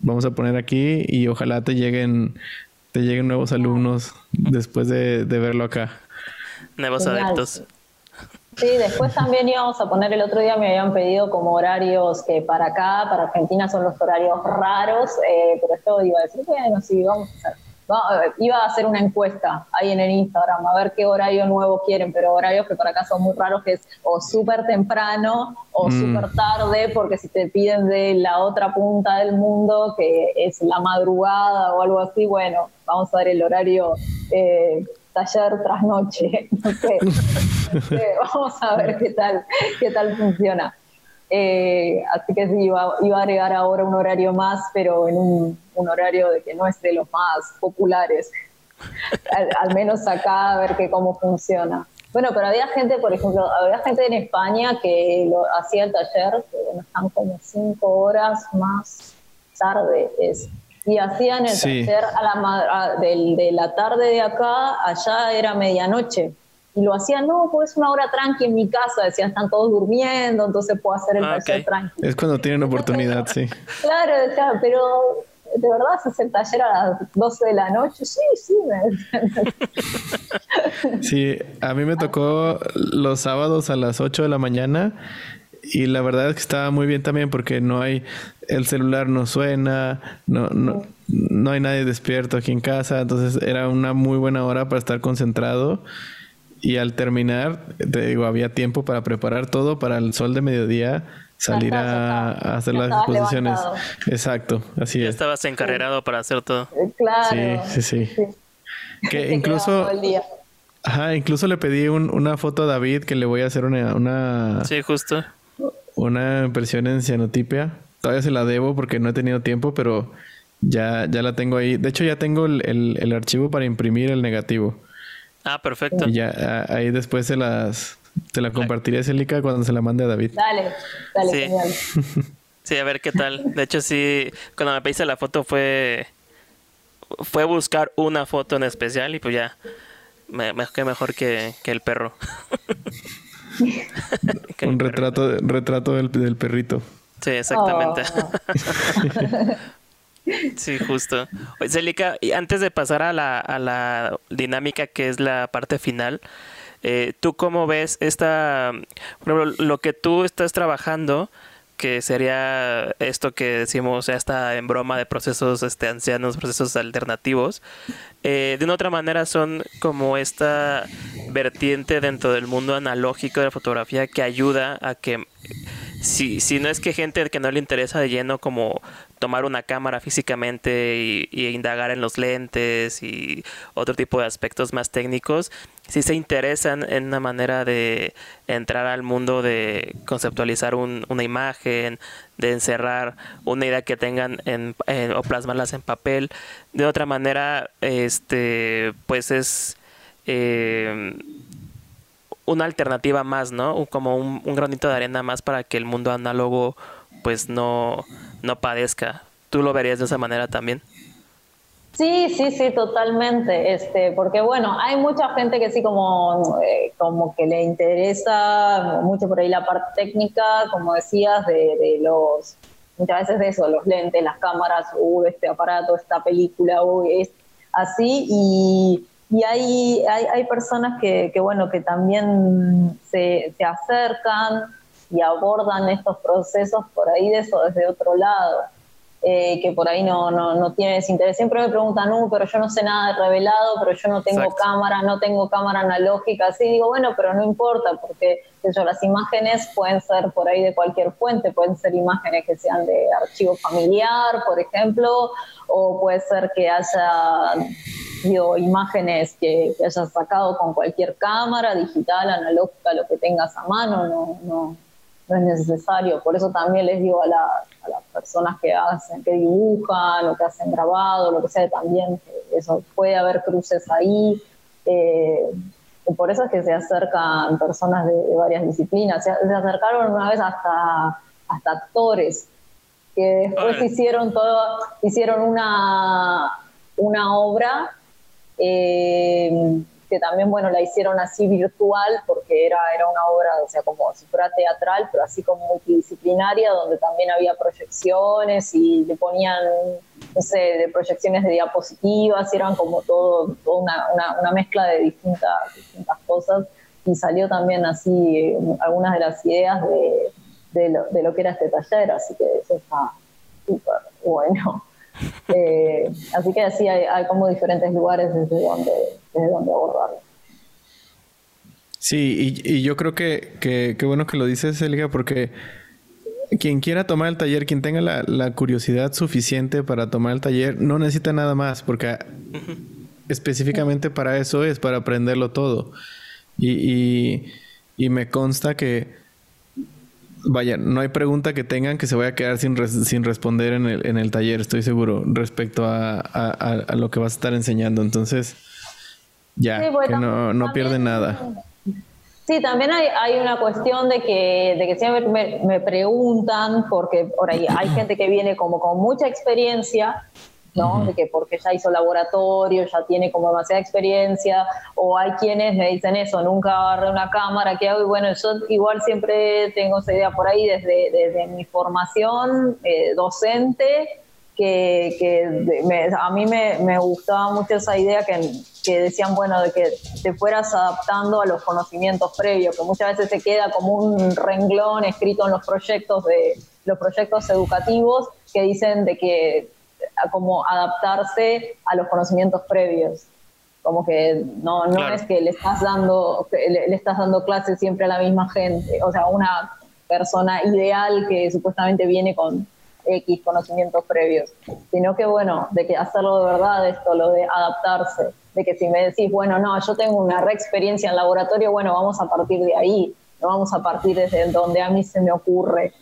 vamos a poner aquí y ojalá te lleguen, te lleguen nuevos alumnos después de, verlo acá. Nuevos adeptos. Sí, después también íbamos a poner, el otro día me habían pedido como horarios que para acá, para Argentina son los horarios raros, eh, pero esto iba a decir, bueno, sí, vamos a hacer iba a hacer una encuesta ahí en el Instagram a ver qué horario nuevo quieren, pero horarios que para acá son muy raros, que es o súper temprano o mm. súper tarde, porque si te piden de la otra punta del mundo, que es la madrugada o algo así, bueno, vamos a ver el horario eh, taller tras noche. Eh, vamos a ver qué tal, qué tal funciona. Eh, así que sí, iba, iba, a agregar ahora un horario más, pero en un, horario de que no es de los más populares. al, menos acá a ver que cómo funciona. Bueno, pero había gente, por ejemplo, había gente en España que lo, hacía el taller, que están como cinco horas más tarde. Es, y hacían el taller a la, de la tarde de acá, allá era medianoche y lo hacían, no, pues una hora tranqui en mi casa, decían, están todos durmiendo, entonces puedo hacer el ah, taller tranqui. Es cuando tienen oportunidad, sí. Claro, pero ¿de verdad haces el taller a las 12 de la noche? Sí, sí. sí, a mí me tocó los sábados a las 8 de la mañana y la verdad es que estaba muy bien también porque no hay, el celular no suena, no, no, no hay nadie despierto aquí en casa, entonces era una muy buena hora para estar concentrado y al terminar, te digo, había tiempo para preparar todo para el sol de mediodía, salir a, hacer las exposiciones. Exacto, así ya es. Estabas encarrerado para hacer todo. Eh, claro. Sí, sí, sí. Que incluso... Ajá, incluso le pedí una foto a David que le voy a hacer una... una sí, justo. Una impresión en cianotipia. Todavía se la debo porque no he tenido tiempo, pero ya, ya la tengo ahí. De hecho, ya tengo el, el archivo para imprimir el negativo. Ah, perfecto. Y ya ahí después se las te la compartiré, Celica, cuando se la mande a David. Dale, dale, sí. genial. Sí, a ver qué tal. De hecho, sí, cuando me pediste la foto fue fue buscar una foto en especial y pues ya me, qué mejor que, que el perro. Un retrato, retrato del, del, perrito. Sí, exactamente. Oh. Sí, justo. Celica, antes de pasar a la, a la dinámica que es la parte final, eh, ¿tú cómo ves esta, lo que tú estás trabajando, que sería esto que decimos ya está en broma de procesos este, ancianos, procesos alternativos, eh, de una otra manera son como esta vertiente dentro del mundo analógico de la fotografía que ayuda a que si, si no es que gente que no le interesa de lleno como tomar una cámara físicamente y, indagar en los lentes y otro tipo de aspectos más técnicos, si se interesan en una manera de entrar al mundo de conceptualizar una imagen, de encerrar una idea que tengan en, o plasmarlas en papel, de otra manera, este, pues es eh, una alternativa más, ¿no? Como un, granito de arena más para que el mundo análogo pues no, no padezca. ¿Tú lo verías de esa manera también? Sí, sí, sí, totalmente. Este, porque bueno, hay mucha gente que sí como, eh, como que le interesa mucho por ahí la parte técnica, como decías, de, los muchas veces de eso, los lentes, las cámaras, uh, este aparato, esta película, uh, es así, y y hay, hay, hay personas que, que, bueno, que también se, se acercan y abordan estos procesos por ahí de eso desde otro lado. Eh, que por ahí no, no, no tienes interés. Siempre me preguntan, no, pero yo no sé nada de revelado, pero yo no tengo cámara, no tengo cámara analógica. Así digo, bueno, pero no importa, porque yo, las imágenes pueden ser por ahí de cualquier fuente, pueden ser imágenes que sean de archivo familiar, por ejemplo, o puede ser que haya imágenes que, que hayas sacado con cualquier cámara, digital, analógica, lo que tengas a mano, no, no, no es necesario. Por eso también les digo a, las personas que hacen, que dibujan o que hacen grabado, lo que sea, también eso puede haber cruces ahí. Eh, por eso es que se acercan personas de, varias disciplinas. Se, acercaron una vez hasta, hasta actores que después hicieron todo, hicieron una, una obra eh, que también, bueno, la hicieron así virtual porque era, era una obra, o sea, como si fuera teatral, pero así como multidisciplinaria, donde también había proyecciones y le ponían, no sé, de proyecciones de diapositivas, y eran como todo, una, una, mezcla de distintas, distintas cosas y salió también así eh, algunas de las ideas de, de, lo, de lo que era este taller, así que eso está súper bueno. Eh, así que así hay, como diferentes lugares desde donde, desde donde abordarlo. Sí, y, yo creo que, que, bueno que lo dices, Elga, porque quien quiera tomar el taller, quien tenga la, curiosidad suficiente para tomar el taller, no necesita nada más, porque específicamente para eso es, para aprenderlo todo. y, y me consta que Vaya, no hay pregunta que tengan que se vaya a quedar sin, sin responder en el, en el taller, estoy seguro, respecto a, a, lo que vas a estar enseñando. Entonces, ya, que no, no pierden nada. Sí, también hay, hay, una cuestión de que, de que siempre me, me, preguntan, porque por ahí hay gente que viene como con mucha experiencia ¿no? De que porque ya hizo laboratorio, ya tiene como demasiada experiencia, o hay quienes me dicen eso, nunca agarré una cámara, ¿qué hago? Y bueno, yo igual siempre tengo esa idea por ahí desde, desde mi formación eh, docente, que, que a mí me, me, gustaba mucho esa idea que, que, decían, bueno, de que te fueras adaptando a los conocimientos previos, que muchas veces se queda como un renglón escrito en los proyectos de los proyectos educativos que dicen de que como adaptarse a los conocimientos previos. Como que no, no es que le estás dando le, estás dando clases siempre a la misma gente, o sea, una persona ideal que supuestamente viene con X conocimientos previos, sino que bueno, de que hacerlo de verdad esto, lo de adaptarse, de que si me decís, bueno, no, yo tengo una re experiencia en laboratorio, bueno, vamos a partir de ahí, no vamos a partir desde donde a mí se me ocurre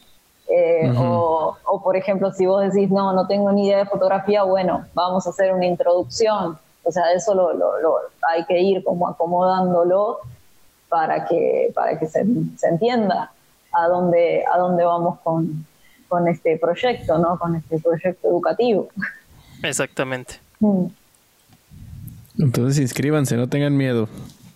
eh, o, por ejemplo, si vos decís, no, no tengo ni idea de fotografía, bueno, vamos a hacer una introducción. O sea, eso lo, hay que ir como acomodándolo para que, para que se, entienda a dónde, a dónde vamos con, con este proyecto, ¿no? Con este proyecto educativo. Exactamente. Mm. Entonces inscríbanse, no tengan miedo.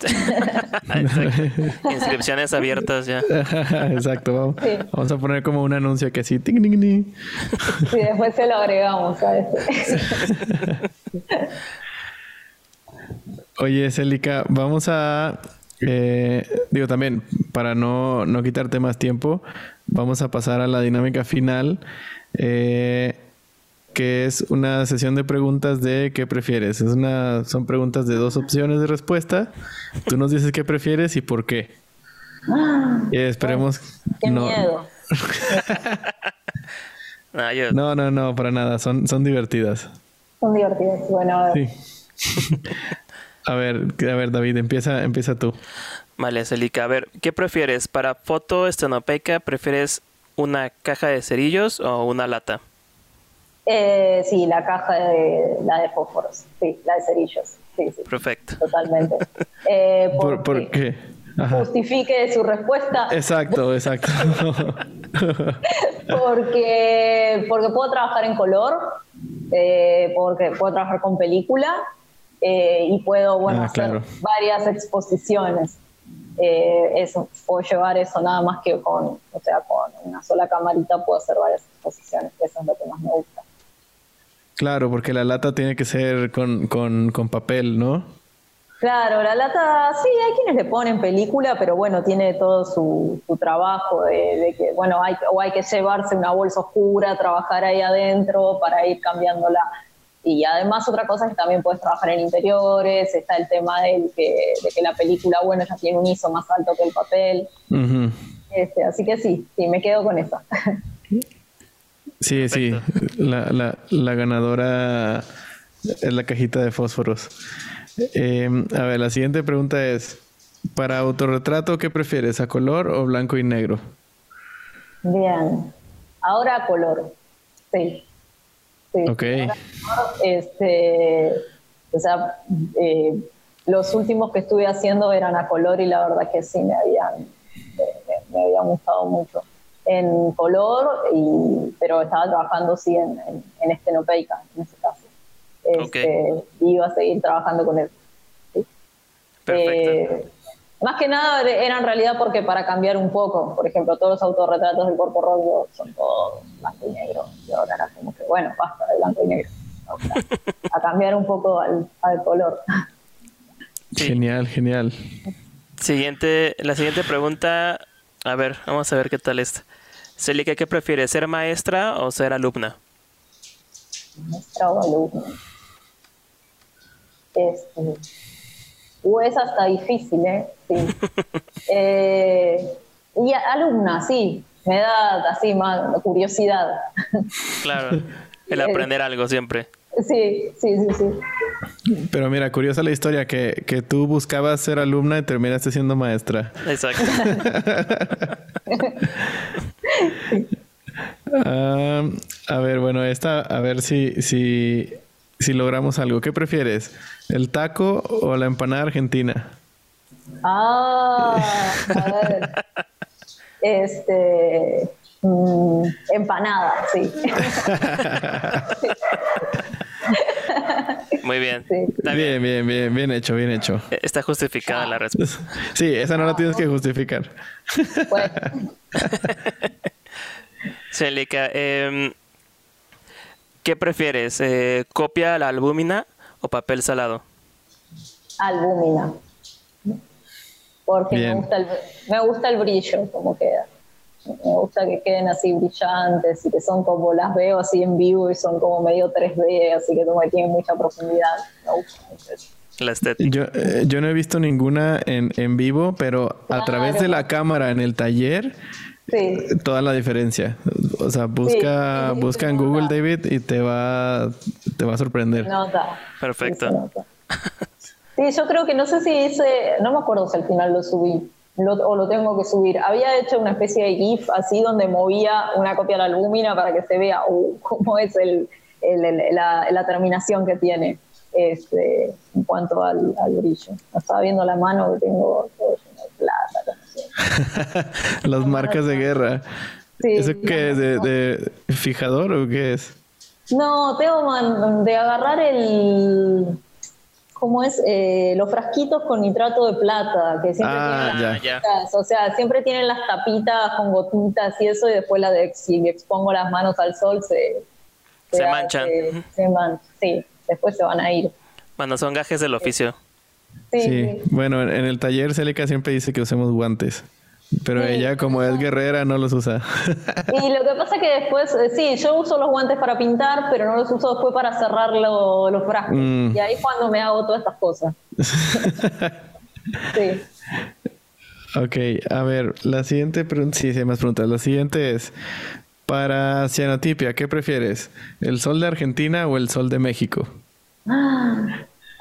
Inscripciones abiertas ya. Exacto, vamos, a poner como un anuncio que así. Ting, ting, Sí, después se lo agregamos a este. Oye, Celica, vamos a. Eh, digo también, para no, no quitarte más tiempo, vamos a pasar a la dinámica final. Eh, que es una sesión de preguntas de qué prefieres. Es una, son preguntas de dos opciones de respuesta. Tú nos dices qué prefieres y por qué. y esperemos. Qué no. miedo. no, no, no, para nada. Son, son divertidas. Son divertidas. Bueno, a ver. a ver, a ver, David, empieza, empieza tú. Vale, Celica. A ver, ¿qué prefieres? Para foto estenopeca, ¿prefieres una caja de cerillos o una lata? Eh, sí, la caja de la de fósforos, sí, la de cerillos. Sí, sí. Perfecto. Totalmente. Eh, ¿Por, qué? Justifique su respuesta. Exacto, exacto. porque, porque puedo trabajar en color, eh, porque puedo trabajar con película eh, y puedo bueno, ah, hacer varias exposiciones. eso, puedo llevar eso nada más que con, o sea, con una sola camarita puedo hacer varias exposiciones, eso es lo que más me gusta. Claro, porque la lata tiene que ser con, con, con papel, ¿no? Claro, la lata, sí, hay quienes le ponen película, pero bueno, tiene todo su, trabajo de, que, bueno, hay, o hay que llevarse una bolsa oscura, trabajar ahí adentro para ir cambiándola. Y además otra cosa es que también puedes trabajar en interiores, está el tema de que, de que la película, bueno, ya tiene un ISO más alto que el papel. este, así que sí, sí, me quedo con eso. Sí, sí, la, la, la ganadora es la cajita de fósforos. Eh, a ver, la siguiente pregunta es, para autorretrato, ¿qué prefieres, a color o blanco y negro? Bien, ahora a color, sí. sí. Ok. este, o sea, eh, los últimos que estuve haciendo eran a color y la verdad que sí me habían, me, habían gustado mucho en color, y, pero estaba trabajando sí en, en, en estenopeica en ese caso este, iba a seguir trabajando con él. Eh, más que nada era en realidad porque para cambiar un poco, por ejemplo, todos los autorretratos del cuerpo rojo son todos blanco y negro. Y ahora era como que, bueno, basta de blanco y negro. a cambiar un poco al, color. Genial, genial. Siguiente, la siguiente pregunta, a ver, vamos a ver qué tal está. Celica, ¿qué prefieres, ser maestra o ser alumna? Maestra o alumna. Este, o es hasta difícil, ¿eh? Sí. Eh, y alumna, sí, me da así más curiosidad. Claro, el aprender algo siempre. Sí, sí, sí, sí. Pero mira, curiosa la historia que, que tú buscabas ser alumna y terminaste siendo maestra. Exacto. A ver, bueno, esta, a ver si, si si logramos algo. ¿Qué prefieres? ¿El taco o la empanada argentina? Ah, a ver. Este. Mm, empanada, sí. Muy bien. bien. bien, bien, bien, hecho, bien hecho. E-, está justificada la respuesta. Sí, esa no la tienes que justificar. Bueno. Celica, eh, ¿Qué prefieres? Eh, ¿Copia la albúmina o papel salado? Albúmina. Porque me gusta, el, me gusta el brillo, como queda. Me gusta que queden así brillantes y que son como las veo así en vivo y son como medio 3D, así que como que tienen mucha profundidad. Me gusta La estética. Yo, eh, yo no he visto ninguna en, en vivo, pero a través de la cámara en el taller Sí. Toda la diferencia. O sea, busca, busca en Google, David, y te va, te va a sorprender. Perfecto. Sí, yo creo que no sé si hice, no me acuerdo si al final lo subí o lo tengo que subir. Había hecho una especie de GIF así donde movía una copia de la albúmina para que se vea uh, cómo es el, la, terminación que tiene este, en cuanto al, brillo. Estaba viendo la mano que tengo todo plata, Las marcas de guerra. ¿Eso qué es? De, fijador o qué es? No, tengo de agarrar el. ¿Cómo es? Eh, los frasquitos con nitrato de plata, que siempre ah, tienen las O sea, siempre tienen las tapitas con gotitas y eso, y después la de, si expongo las manos al sol se. Se, manchan. sí, después se van a ir. Bueno, son gajes del oficio. Sí. Bueno, en el taller Celica siempre dice que usemos guantes. Pero ella, como es guerrera, no los usa. Y lo que pasa es que después, eh, sí, yo uso los guantes para pintar, pero no los uso después para cerrar los frascos. Mm. Y ahí es cuando me hago todas estas cosas. sí. Ok, a ver, la siguiente pregunta, sí, sí, más preguntas. La siguiente es, para cianotipia, ¿qué prefieres? ¿El sol de Argentina o el sol de México?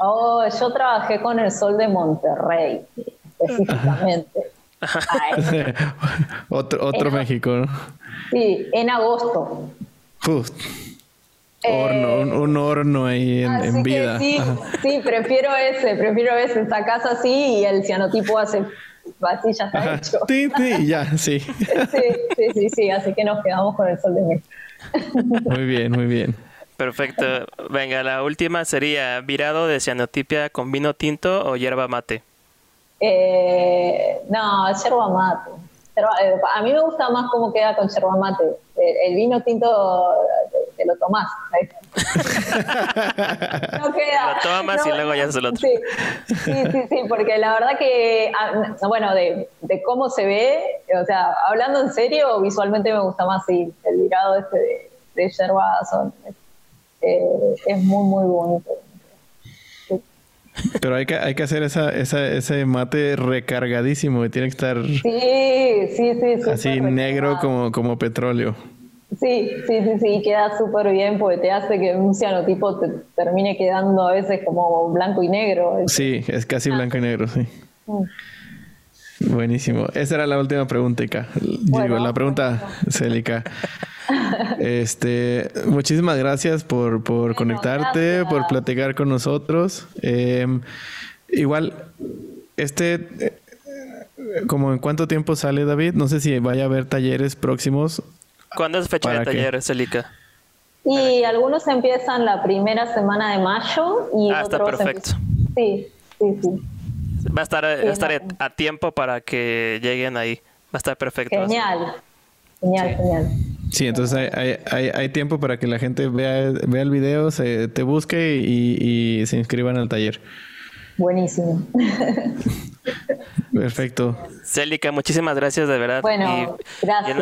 Oh, yo trabajé con el sol de Monterrey, específicamente. otro otro México, ¿no? Sí, en agosto. horno, un, horno ahí en, vida. Sí, sí, prefiero ese, prefiero ese. Esta casa así y el cianotipo hace así ya está hecho. Sí, sí, ya, sí. sí. Sí, sí, así que nos quedamos con el sol de México. Muy bien, muy bien. Perfecto. Venga, la última sería virado de cianotipia con vino tinto o hierba mate. Eh, no, yerba mate. Eh, a mí me gusta más cómo queda con yerba mate. El, vino tinto te, lo tomás. no queda. Lo tomas y luego ya es el otro. Sí, sí, sí, sí, porque la verdad que, ah, bueno, de, de, cómo se ve, o sea, hablando en serio, visualmente me gusta más sí, el virado este de, de Sherbason. Eh, es muy, muy bonito. Pero hay que, hay que hacer esa, esa, ese mate recargadísimo, y tiene que estar sí, sí, sí, así negro como, como petróleo. Sí, sí, sí, sí, queda súper bien porque te hace que un cianotipo te termine quedando a veces como blanco y negro. Sí, es casi ah. blanco y negro, sí. Mm. Buenísimo. Esa era la última pregunta, Ika. Digo, la pregunta, Célica. Este, muchísimas gracias por, por conectarte, por platicar con nosotros. Em, igual, este, eh, como en cuánto tiempo sale David, no sé si vaya a haber talleres próximos. ¿Cuándo es fecha de talleres, Celica? Y algunos empiezan la primera semana de mayo y ah, está perfecto. Sí, sí, sí. Va a estar, va a, estar a tiempo para que lleguen ahí. Va a estar perfecto. Genial. Genial, genial. Sí, entonces hay, hay, hay, tiempo para que la gente vea, vea el video, se te busque y, y se inscriban al taller. Buenísimo. Perfecto. Célica, muchísimas gracias, de verdad. Bueno, gracias.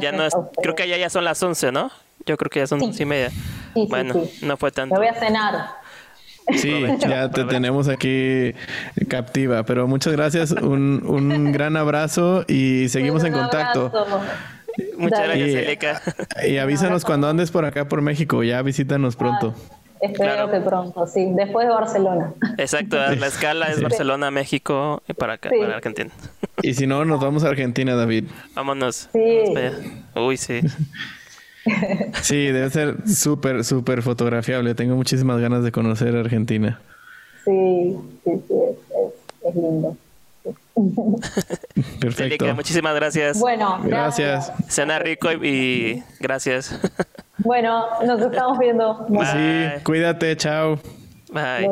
Ya no, creo que ya, ya son las 11, ¿no? Yo creo que ya son once y media. bueno, no fue tanto. Me voy a cenar. Sí, ya te tenemos aquí captiva, pero muchas gracias, un, un gran abrazo y seguimos en contacto. Muchas gracias, Celica. Y avísanos cuando andes por acá por México, ya visítanos pronto. espero que pronto, sí, después de Barcelona. Exacto, la escala es Barcelona, México y para acá, para Argentina. Y si no, nos vamos a Argentina, David. Vámonos. Sí. Uy, sí. Sí, debe ser súper, súper fotografiable. Tengo muchísimas ganas de conocer Argentina. Sí, sí, sí, es lindo. Perfecto. muchísimas gracias. Bueno, gracias. Cena rico y, gracias. Bueno, nos estamos viendo. Sí, cuídate, chao. Bye.